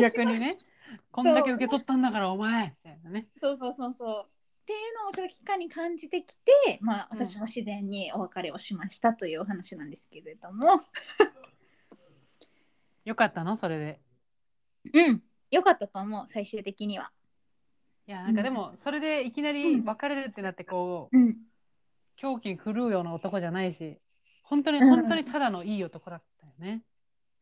逆にね。こんだけ受け取ったんだからお前みたいなね。そうそうそうそう。っていうのを長期間に感じてきて、まあ、うん私も自然にお別れをしましたというお話なんですけれども、<laughs> よかったの？それで。うん、よかったと思う、最終的には。いやなんかでもそれでいきなり別れるってなってこううん、狂気に狂うような男じゃないし本当にうん本当にただのいい男だったよね。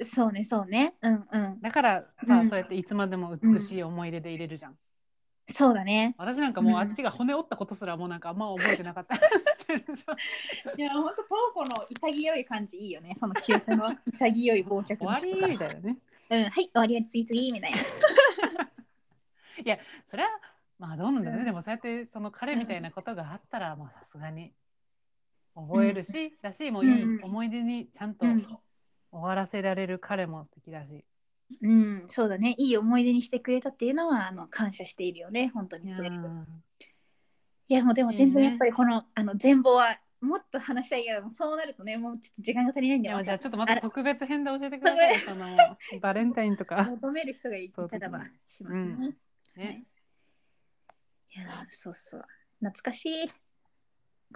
そうね、そうね。うんうん。だからさ、うんそうやっていつまでも美しい思い出で入れるじゃん。そうだね。私なんかもううんあっちが骨折ったことすらもうなんかあんま覚えてなかった。<laughs> いや、ほんと、トモコの潔い感じいいよね。その記憶の潔い忘却終わの仕方りだよね。うん、はい、終わりより次次みたいな。それはまあどうなんだね、うんでもそうやってその彼みたいなことがあったらまあさすがに覚えるし、だしもういいうん思い出にちゃんとうん終わらせられる彼も素敵だし、うん、そうだね。いい思い出にしてくれたっていうのは、あの感謝しているよね。本当にそれ。うんいや、もうでもいいね全然やっぱりこの、あの全貌はもっと話したいけど、そうなるとね、もうちょっと時間が足りないんだよ。じゃあちょっとまた特別編で教えてくださいそのバレンタインとか。求める人がいたらばしますね。うんはいねいやー、そうそう。懐かしい。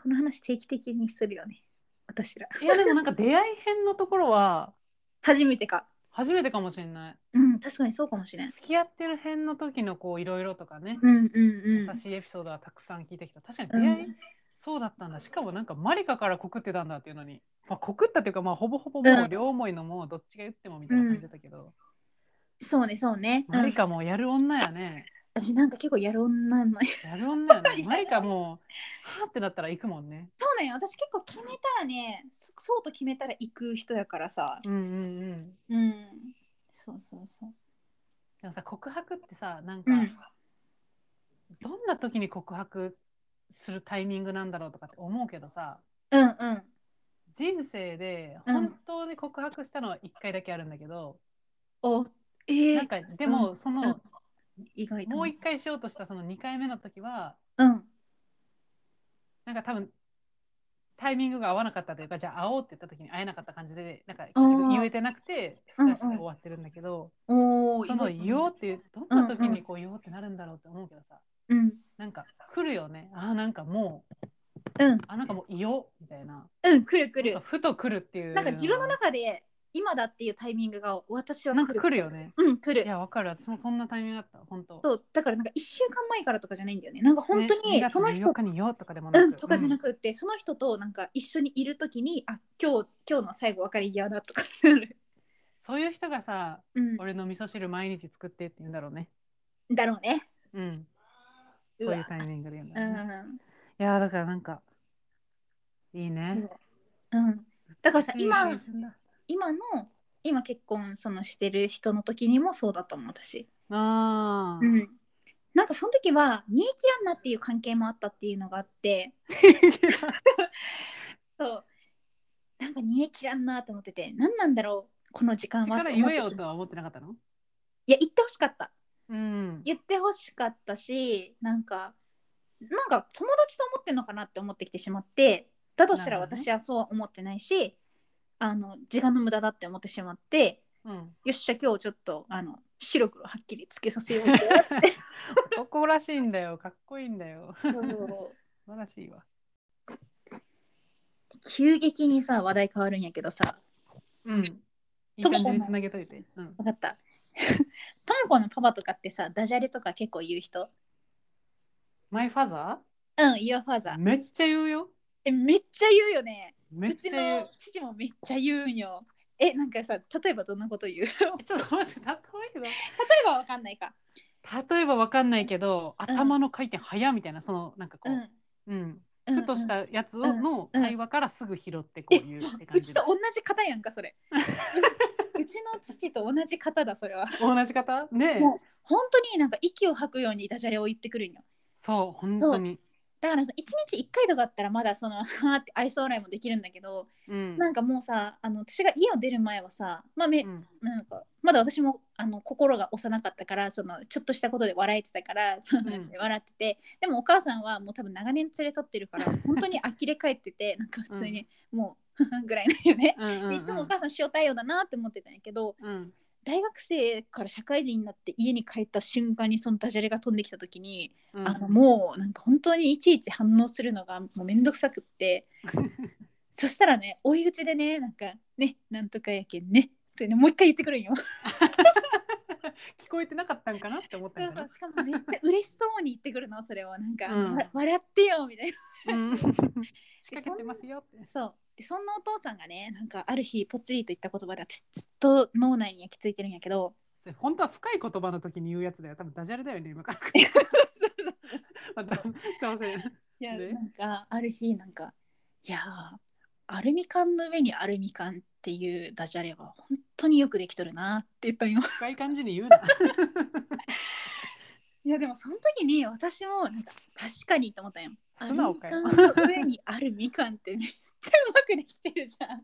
この話定期的にするよね。私ら。いやでもなんか出会い編のところは <laughs> 初めてか。初めてかもしれない。うん、確かにそうかもしれん。付き合ってる編の時のこういろいろとかね、うんうんうん。優しいエピソードはたくさん聞いてきた。確かにう出会い、んそうだったんだ。しかもなんかマリカから告ってたんだっていうのに、まあ、告ったっていうかまあほぼほぼもううん両思いのもうどっちが言ってもみたいな感じだったけど、そうね、そうね。うんマリカもやる女やね。私なんか結構やる女の。やる女やね。マリカもうはーってなったら行くもんね。そうね、私結構決めたらね、そそうと決めたら行く人やからさ。うんうんうん。うん。そうそうそう。でもさ告白ってさなんか、うんどんな時に告白するタイミングなんだろうとかって思うけどさうんうん。人生でうん本当に告白したのは1回だけあるんだけど、お、えー、なんかでもうんその、意外と。もう1回しようとしたその2回目の時はうん。なんか多分タイミングが合わなかったというかじゃあ会おうって言った時に会えなかった感じでなんか言えてなくてうんうんふかして終わってるんだけど、おお。その言おうっていうどんな時にこう言おうってなるんだろうって思うけどさうん。なんか来るよねあーなんかもうん。うあなんかもう言おうみたいなうん、来る来る。ふと来るっていうなんか自分の中で今だっていうタイミングが私はなんか来るよね。うん、来る。いやわかる。私もそんなタイミングだった本当。そう、だからなんか1週間前からとかじゃないんだよね。なんか本当ね、2月にその人、14日に言おうとかでもなく、うん、とかじゃなく、くって、その人となんか一緒にいるときに、あ、今日、今日の最後別れ際だとか。<laughs> そういう人がさうん、俺の味噌汁毎日作ってって言うんだろうね。だろうね。うん。そういうタイミングで言うんだうろうね、ん。いやーだからなんかいいね。う。ん。だからさ今今の、今結婚そのしてる人の時にもそうだったもん、私。あーうん。なんかその時は、煮え切らんなっていう関係もあったっていうのがあって、<laughs> そう。なんか煮え切らんなと思ってて、何なんだろう、この時間は。力言えよとは思ってなかったの？いや、言ってほしかった。うん言ってほしかったし、なんか、なんか友達と思ってんのかなって思ってきてしまって、だとしたらなるほどね私はそうは思ってないし、あの時間の無駄だって思ってしまって、うん。よっしゃ、今日ちょっとあの白黒はっきりつけさせようって。<laughs> 男らしいんだよ。かっこいいんだよ。素晴らしいわ。急激にさ、話題変わるんやけどさ、うん。いい感じにつなげといて、うん、分かった。<laughs> パンコのパパとかってさ、ダジャレとか結構言う人？マイファザうん、Your ー father。めっちゃ言うよ。え、めっちゃ言うよね。めっうちちゃ言う。の父もめっちゃ言うんよ。え、なんかさ、例えばどんなこと言う？例 <laughs> えちょっと待って例ええばわかんないか。ば例えばわかんないけど頭の回転早みたいなそのなんかこうん。う、うん。うん。ふとしたやつをうん。のうん。会話からすぐ拾ってこう言うって感うちと同じ方やんか、それ。<laughs> うちの父と同じ方だ、それは。同じ方ねえ。もう本当になんか息を吐くようにダジャレを言ってくるんよ。そう本当にだからさ、1日1回とかあったらまだその、<laughs> はーって愛想笑いもできるんだけど、うん。なんかもうさ、あの私が家を出る前はさ、まあめうん。なんかまだ私もあの心が幼かったからそのちょっとしたことで笑えてたから、ん。<laughs> 笑っててでもお母さんはもう多分長年連れ添ってるから <laughs> 本当に呆れ返っててなんか普通にもうぐらいなんよね。うんうんうん。でいつもお母さん塩対応だなって思ってたんやけどうん大学生から社会人になって家に帰った瞬間にそのダジャレが飛んできた時に、うん。あのもうなんか本当にいちいち反応するのがもうめんどくさくって。<laughs> そしたらね追い打ちでねなんかねなんとかやけんねってねもう一回言ってくるんよ。聞こえてなかったんかなって思ったんそうだそうしかもめっちゃ嬉しそうに言ってくるのそれを。なんか、うん。わ笑ってよみたいな。うん。<laughs> 仕掛けてますよって。そうでそんなお父さんがねなんかある日ぽつりと言った言葉で私ずっと脳内に焼き付いてるんやけど。それ本当は深い言葉の時に言うやつだよ。多分ダジャレだよね今から。<laughs> またすいません。いや、でなんかある日なんかいやーアルミ缶の上にアルミ缶っていうダジャレは本当によくできとるなって言ったんよ深い感じに言うな。<laughs> いやでもその時に私もなんか確かにと思ったんよアルミ缶の上にあるみかんってめっちゃうまくできてるじゃん。っ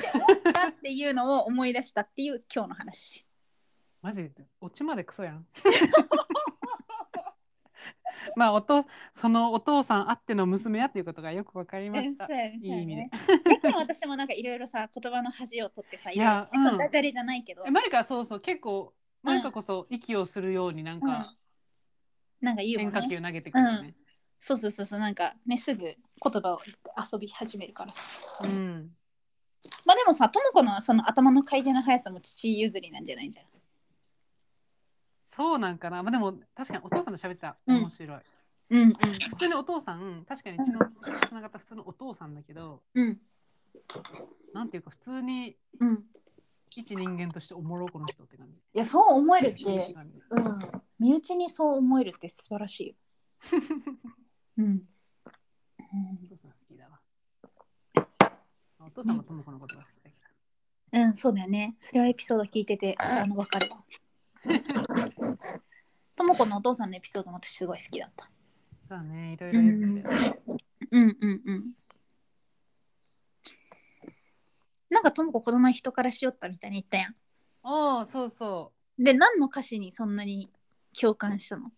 て思ったっていうのを思い出したっていう今日の話。マジでオチまでクソやん。<laughs> まあおとそのお父さんあっての娘やっていうことがよくわかりました。いい意味で。だから私もなんかいろいろさ言葉の恥を取ってさいいやうんダジャレじゃないけど、えマリカそうそう結構マリカこそ息をするようになんうん。かなんか言うも変んね。化球投げてくるよね。そうそうそうそうなんかねすぐ言葉を遊び始めるからうん。まあでもさとも子のその頭の回転の速さも父譲りなんじゃないじゃん。そうなんかな。まあでも確かにお父さんと喋ってた。うん。面白い。うんうん。普通にお父さん確かに血のつながった普通のお父さんだけどうん。なんていうか普通にうん。一人間としておもろこの人って感じ。いやそう思えるって。うん。身内にそう思えるって素晴らしいよ <laughs> うんお父さん好きだわ。お父さんもともこのことが好きだけうん、そうだよね。それはエピソード聞いてて、あの、わかるわ。ともこのお父さんのエピソードも私すごい好きだった。ど。そうね、いろいろ言ってて。うんうんうん。なんかともここの前人からしよったみたいに言ったやん。おお、そうそう。で、何の歌詞にそんなに共感したの？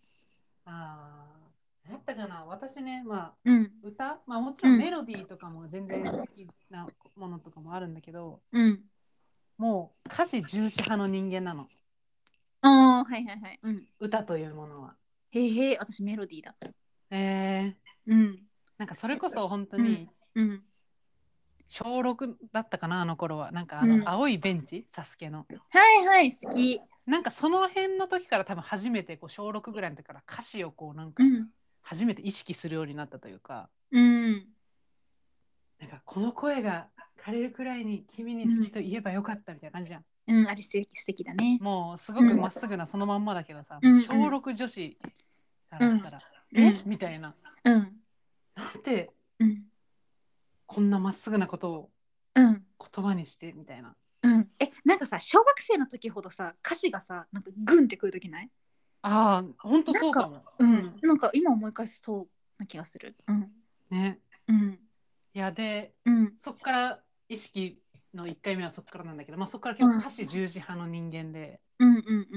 ああ、何やったかな。私ね、まあ、うん歌、まあもちろうんんメロディーとかも全然好きなものとかもあるんだけど、うん。もう歌詞重視派の人間なの。ああ、はいはいはい。うん。歌というものは。へえへえ、私メロディーだ。えー、うん。なんかそれこそ本当にうん。小6だったかな、あの頃は。なんかあの、うん青いベンチ、サスケの。はいはい、好き。なんかその辺の時から多分初めてこう小6ぐらいの時から歌詞をこうなんかうん。初めて意識するようになったというか、うん。なんかこの声が枯れるくらいに君に好きと言えばよかったみたいな感じじゃん。うん、あれ素敵素敵だね。もうすごくまっすぐなそのまんまだけどさ、うん小6女子からしたら、うんえ？みたいな。うん。なんてうん。こんなまっすぐなことをうん。言葉にしてみたいな。うん、えなんかさ小学生の時ほどさ歌詞がさなんかグンってくる時ない？ああ、ほんとそうかも。うん、なんか今思い返すそうな気がする。うん。ね。うん。いやで、うん。そっから意識の1回目はそっからなんだけど、まあ、そっから結構歌詞十字派の人間で、うんうん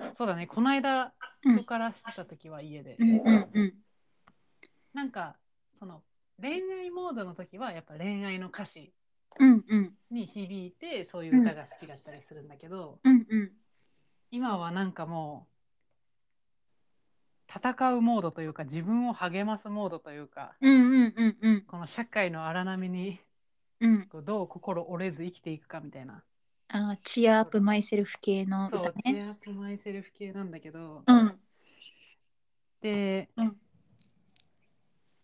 うん。そうだね、この間うん。人からしてた時は家で、うんうんうん。なんかその恋愛モードの時はやっぱ恋愛の歌詞うんうん。に響いてそういう歌が好きだったりするんだけど、うんうん今はなんかもう戦うモードというか自分を励ますモードというかうんうんうんうん。この社会の荒波にうん。こうどう心折れず生きていくかみたいな。あーチアアップマイセルフ系の歌そうチね。アアップマイセルフ系なんだけど、うん。で、うん。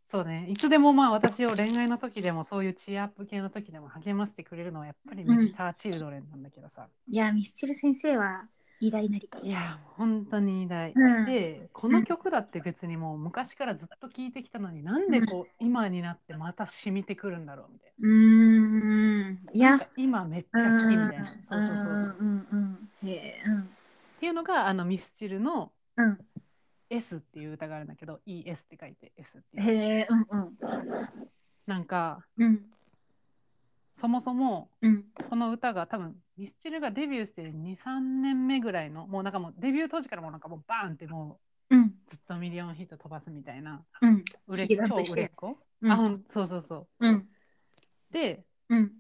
そうね。いつでもまあ私を恋愛の時でもそういうチアアップ系の時でも励ましてくれるのはやっぱりミスター・チルドレンなんだけどさ、いやミスチル先生は偉大なりと。いや本当に偉大、うん。でこの曲だって別にもう昔からずっと聴いてきたのになんでこう今になってまた染みてくるんだろうみたいうーん。いや。今めっちゃ好きみたいな。そうそうそう。うんうんうんへえ。うん。っていうのがあのミスチルのうん。S っていう歌があるんだけど ES って書いて S っていう。へえ。うんうん。なんかうんそもそもうん。この歌が多分ミスチルがデビューして23年目ぐらいのもうなんかもうデビュー当時からもうなんかもうバーンってもうずっとミリオンヒット飛ばすみたいなうん。売れ超売れっ子、うん。あそうそうそう。うん。でうん。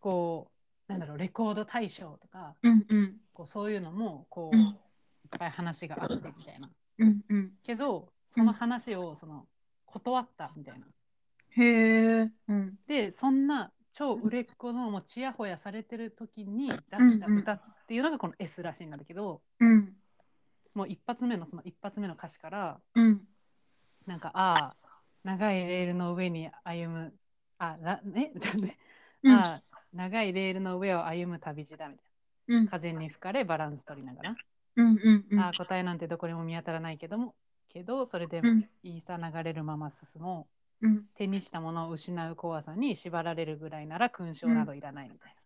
こうなんだろうレコード大賞とかうんうん。こうそういうのもこう、うん。いっぱい話があってみたいな。うんうん。けどその話をその断ったみたいな。へえうん。でそんな超売れっ子のもうちやほやされてる時に出した歌っていうのがこの S らしいんだけど、うん。もう一発目のその一発目の歌詞からうん。なんかああ長いレールの上に歩むあらね、<laughs> うん。ああ長いレールの上を歩む旅路だみたいうん。な風に吹かれバランス取りながら、うんうんうん。ああ答えなんてどこにも見当たらないけどもけどそれでうん。いいさ流れるまま進もう。うん手にしたものを失う怖さに縛られるぐらいなら勲章などいらないみたいな。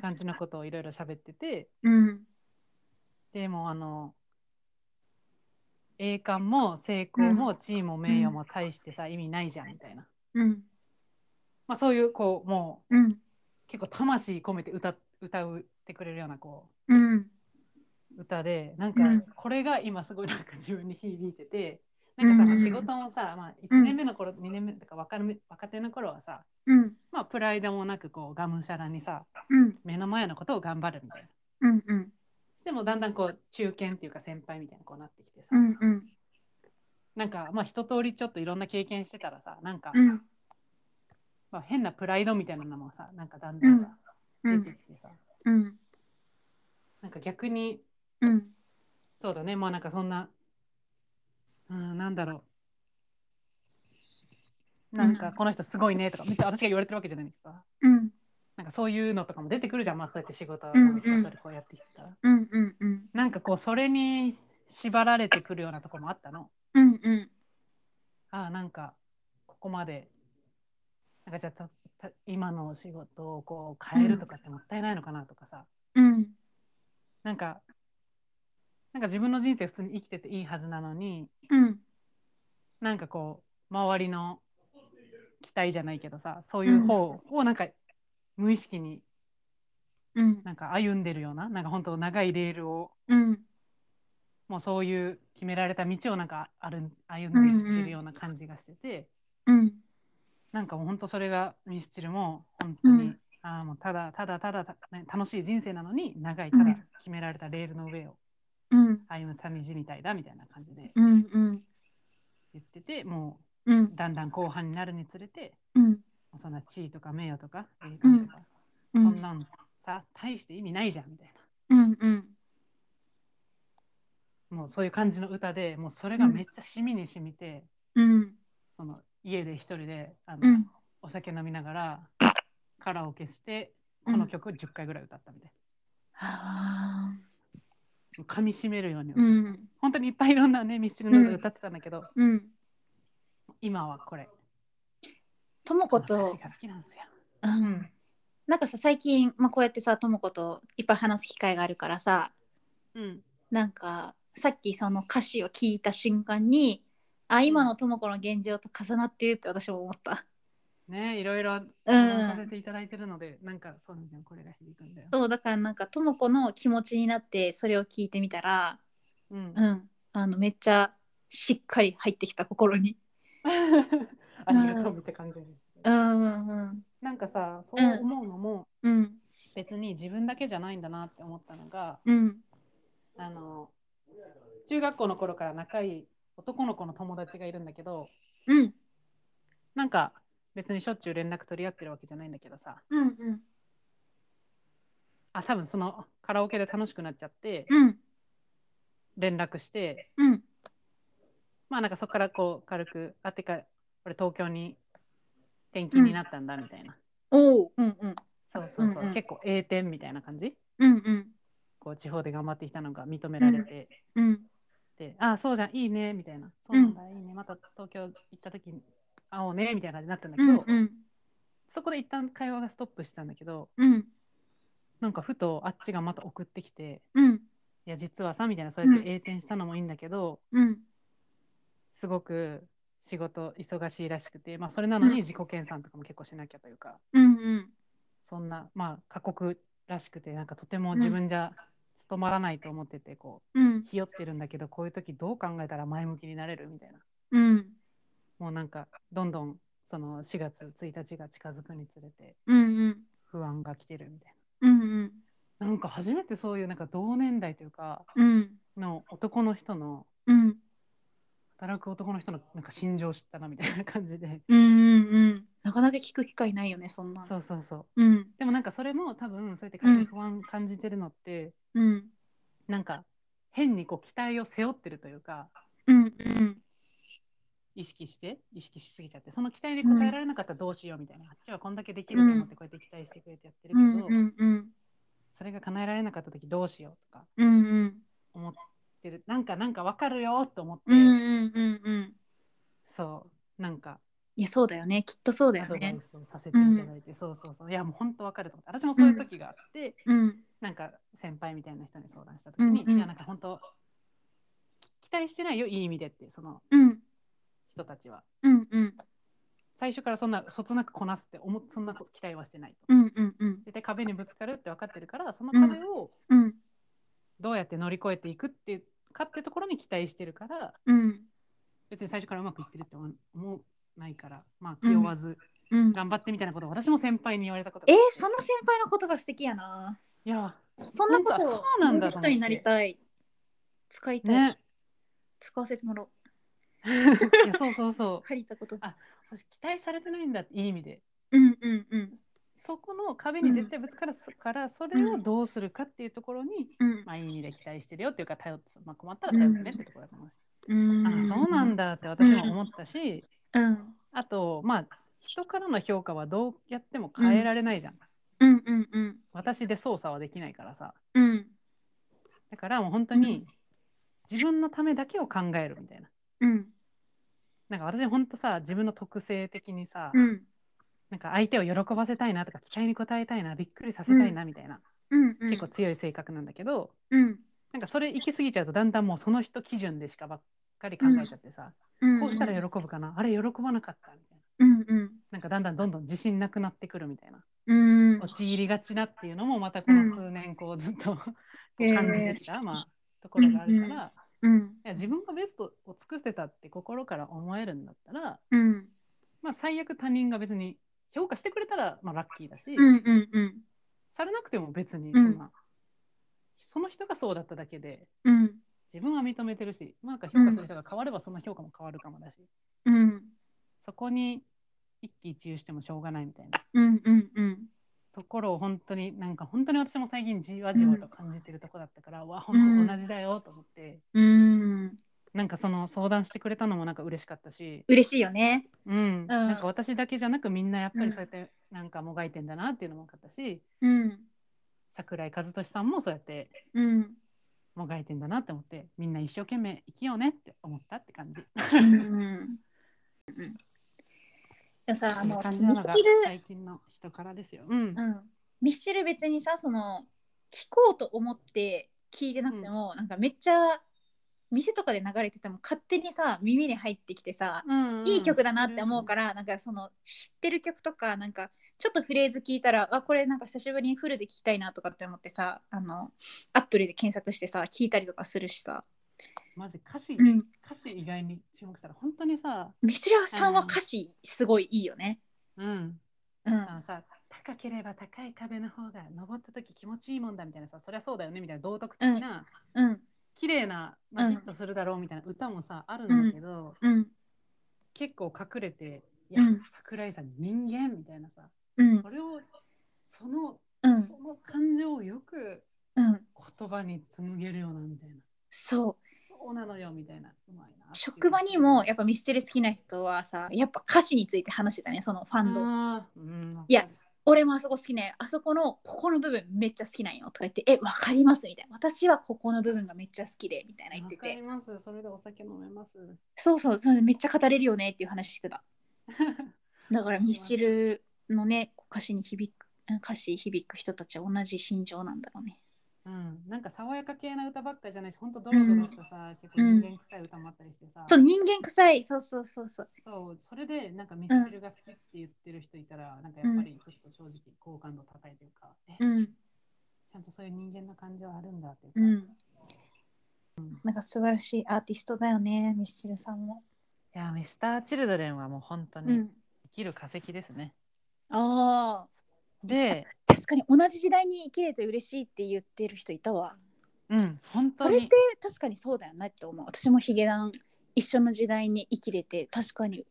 感じのことをいろいろ喋ってて。うん。でもあの栄冠も成功も地位も名誉も大してさ、意味ないじゃんみたいな、うん。まあ、そういうこうもう結構魂込めて歌歌うってくれるようなこう歌でなんかうん。これが今すごいなんか自分に響いてて。なんかさ、うん。うん仕事もさ、まあ、1年目の頃、2年目とか若め若手の頃はさ、うん。まあ、プライドもなくこうがむしゃらにさうん。目の前のことを頑張るみたいな。うんうん。でもだんだんこう中堅っていうか先輩みたいなこうなってきてさ、うんうん。なんかまあ一通りちょっといろんな経験してたらさなんか、うん。まあ、変なプライドみたいなのもさなんかだんだんさ、うん。出てきてさ。うん。なんか逆にうん。そうだね。まあなんかそんなうんなんだろう。なんかこの人すごいねとかめっちゃ私が言われてるわけじゃないんですか。うん。なんかそういうのとかも出てくるじゃんまあそうやって仕事をうんうん。一通りこうやってきたら、うんうんうん。なんかこうそれに縛られてくるようなところもあったの。うんうん。ああなんかここまで。なんかじゃあたた今の仕事をこう変えるとかってもったいないのかなとかさ、うん。なんかなんか自分の人生普通に生きてていいはずなのにうん。なんかこう周りの期待じゃないけどさそういう方をなんか無意識にうん。なんか歩んでるようななんか本当長いレールをうん。もうそういう決められた道をなんか歩ん歩んでいってるような感じがしてて。うん。なんかもう本当それがミスチルも本当に、うん。ああもうただただただた、ね、楽しい人生なのに長いただ決められたレールの上をうん。歩む旅路みたいだみたいな感じでうんうん。言っててもうん。うだんだん後半になるにつれてうん。そんな地位とか名誉とか栄冠とか、うん。そんなんさ大して意味ないじゃんみたいうんうん。なもうそういう感じの歌でもうそれがめっちゃしみにしみて、うん。その家で一人であの、うん。お酒飲みながら <laughs> カラオケしてこの曲を10回ぐらい歌ったみたいあな。噛み締めるように、ーうん。本当にいっぱいいろんなねミスチルの歌歌ってたんだけど、うん。今はこれ。ともこと歌詞が好きなんですよ。うん。なんかさ最近、まあ、こうやってさともこといっぱい話す機会があるからさうん、なんかさっきその歌詞を聞いた瞬間にあ今のともこの現状と重なっているって私も思ったねいろいろうんさせていただいてるので、なんかそうなんじゃんこれが響くんだよ。そうだからなんかともこの気持ちになってそれを聞いてみたらうん、うん。あのめっちゃしっかり入ってきた心に。<laughs> ありがとうめっちゃ感じる。うん。うんなんかさそう思うのもうん。別に自分だけじゃないんだなって思ったのがうん。あの中学校の頃から仲いい男の子の友達がいるんだけどうん。なんか別にしょっちゅう連絡取り合ってるわけじゃないんだけどさ。うんうん。あ多分そのカラオケで楽しくなっちゃってうん。連絡してうん。まあなんかそこからこう軽くあてか俺東京に転勤になったんだみたいな、おおうんうん。そうそうそう、うんうん結構 A 点みたいな感じうんうん。こう地方で頑張ってきたのが認められて、うんであそうじゃんいいねみたいな。そうなんだ、いいね。また東京行った時に会おうねみたいな感じになったんだけうど、んうん。そこで一旦会話がストップしたんだけどうん。なんかふとあっちがまた送ってきてうん。いや実はさみたいなそうやって A 点したのもいいんだけど、うん。すごく仕事忙しいらしくて、まあ、それなのに自己研鑽とかも結構しなきゃというか、うんうん。そんなまあ過酷らしくてなんかとても自分じゃ務まらないと思っててこううん。ひよってるんだけどこういう時どう考えたら前向きになれるみたいな。うんもうなんかどんどんその4月1日が近づくにつれてうんうん。不安が来てるみたいうんうん。ななんか初めてそういうなんか同年代というかうん。の男の人のうん。働く男の人のなんか心情を知ったなみたいな感じで。うんうんなかなか聞く機会ないよねそんなの。そうそうそう。うん。でもなんかそれも多分そうやって不安感じてるのって、うん。なんか変にこう期待を背負ってるというかうんうん意識して意識しすぎちゃってその期待に応えられなかったらどうしようみたいな、あっちはこんだけできると思ってこうやって期待してくれてやってるけど、うんうんうん。それが叶えられなかった時どうしようとかうんうん。思ってる。なんかなんかわかるよと思って、うんうんうんうん。そう。なんか。いやそうだよね。きっとそうだよね。させていただいて、そうそうそう。いやもう本当わかると思って。私もそういう時があって、うん。なんか先輩みたいな人に相談した時に、うんうん。いやなんか本当期待してないよいい意味でってそのうん人たちは。うんうん。最初からそんなそつなくこなすって思っそんなこと期待はしてないと。うんうんうん。絶対壁にぶつかるって分かってるからその壁をうん。どうやって乗り越えていくっていうかってところに期待してるからうん。別に最初からうまくいってるって思思わないからまあ気負わずうん。頑張ってみたいなことを私も先輩に言われたことえーが、その先輩の言葉素敵やな。いやそんなことそうなんだ人になりたい。使いたい、ね。使わせてもらおういや <laughs> そうそうそう。借りたこと。あ私期待されてないんだ。っていい意味で。うんうんうん。そこの壁に絶対ぶつかるから、それをどうするかっていうところに、うん。まあ、いい意味で期待してるよっていうか頼って、まあ、困ったら頼ってねってところだと思うし、うん。あそうなんだって私も思ったし、うん。あとまあ人からの評価はどうやっても変えられないじゃん、うんうんうん。私で操作はできないからさ。うん。だからもう本当に自分のためだけを考えるみたいな。うんなんか私本当さ自分の特性的にさ、うん。なんか相手を喜ばせたいなとか期待に応えたいなびっくりさせたいなみたいな、うんうん。結構強い性格なんだけど、うん。なんかそれ行き過ぎちゃうとだんだんもうその人基準でしかばっかり考えちゃってさ、うん。こうしたら喜ぶかなあれ喜ばなかったみたいな。うんうん。なんかだんだんどんどん自信なくなってくるみたいな。うん。陥りがちなっていうのもまたこの数年こうずっと <laughs> 感じてきた、まあ、ところがあるから、うん。いや自分がベストを尽くせたって心から思えるんだったら、うん。まあ、最悪他人が別に評価してくれたらまあラッキーだし、うんうんうん。されなくても別にん。そんな、その人がそうだっただけでうん。自分は認めてるし、まあ、なんか評価する人が変わればその評価も変わるかもだし、うん。そこに一喜一憂してもしょうがないみたいな。うんうんうんところを本当になんか本当に私も最近じわじわと感じてるとこだったから、わ本当同じだよと思って、うん。なんかその相談してくれたのもなんか嬉しかったし、嬉しいよね。うん。なんか私だけじゃなくみんなやっぱりそうやってなんかもがいてんだなっていうのも分かったし。うん。桜井和寿さんもそうやってうん。もがいてんだなって思ってみんな一生懸命生きようねって思ったって感じ。うん。でもさあのミスチル最近の人からですよ。うん。うん、ミスチル別にさその聞こうと思って聞いてなくても、なんかめっちゃ店とかで流れてても勝手にさ耳に入ってきてさ、うんうん。いい曲だなって思うからなんかその知ってる曲とかなんかちょっとフレーズ聞いたらあこれなんか久しぶりにフルで聞きたいなとかって思ってさあのアップルで検索してさ聞いたりとかするしさ、マジ歌詞、うん、歌詞以外に注目したら本当にさ、ミスチルさんは歌詞すごいいいよね。うん、うん。さ高ければ高い壁の方が登った時気持ちいいもんだみたいなさそりゃそうだよねみたいな道徳的な、うん。綺麗な、まあ、うん。ヒットするだろうみたいな歌もさ、あるんだけど、うん。結構隠れていや、うん。桜井さん人間みたいなさうん。それをその、うん。その感情をよくうん。言葉に紡げるようなみたいな。そうそうなのよみたいな。職場にもやっぱミステリ好きな人はさやっぱ歌詞について話してたねそのファンド。いや俺もあそこ好きね。あそこのここの部分めっちゃ好きなんよとか言ってえわかりますみたいな。私はここの部分がめっちゃ好きでみたいな言ってわかりてます。それでお酒飲めます。そうそう。そうめっちゃ語れるよねっていう話してた。<laughs> だからミスチルのね歌詞に響く歌詞響く人たちは同じ心情なんだろうねうん、なんか爽やか系な歌ばっかじゃないし、ほんとドロドロしたさ、結構人間臭い歌もあったりしてさ、そう人間臭い。そうそうそうそう。そうそれでなんかミスチルが好きって言ってる人いたら、なんかやっぱりちょっと正直好感度高いというか、えうん。ちゃんとそういう人間の感情あるんだっていうか、うん。なんか素晴らしいアーティストだよねミスチルさんも。いや、ミスター・チルドレンはもう本当にうん。生きる化石ですね。ああで、確かに同じ時代に生きれて嬉しいって言ってる人いたわ。うん、本当に。それって確かにそうだよねって思う。私もヒゲダン一緒の時代に生きれて確かに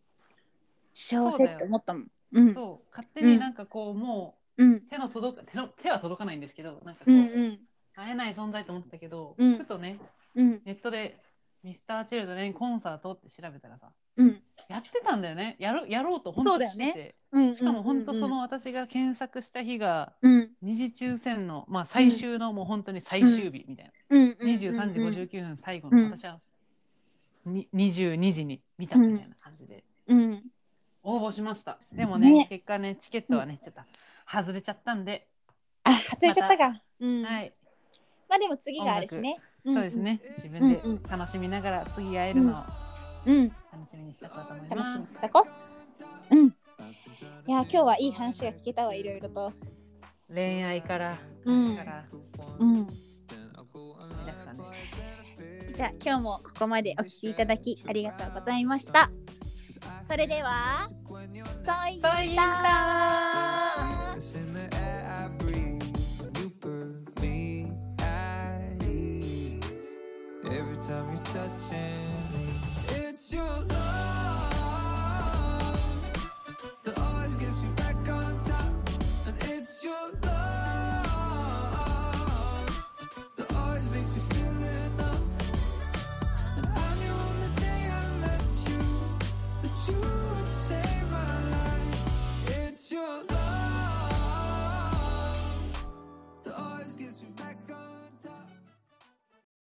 幸せって思ったもん。うん。そう勝手になんかこう、もうん。う手の届く手の手は届かないんですけど、なんかこう、うんうん。会えない存在と思ってたけど、うん。ふとね、うん。ネットでミスター・チルドレンコンサートって調べたらさ、うん。やってたんだよね。やろやろうと本当してて、うんしかも本当その私が検索した日がうん。二次抽選の、まあ、最終のもう本当に最終日みたいな、うん。23時うん59分最後の、うん。私はに22時に見たみたいな感じで、うん。応募しました。でもね、ね。結果ね、チケットはね、ちょっと外れちゃったんで、あ、外れちゃったか。うん。はい、まあでも次があるしね。そうですね。自分で楽しみながら次会えるのをうん。うん。楽しみにしたこうと思い楽します。みにしたこう。うん。いや、今日はいい話が聞けたわ、いろいろと。恋愛から、うんからうん。じゃあ今日もここまでお聞きいただきありがとうございました。それでは、ソイソイタ It's in the air I breathe. You put me you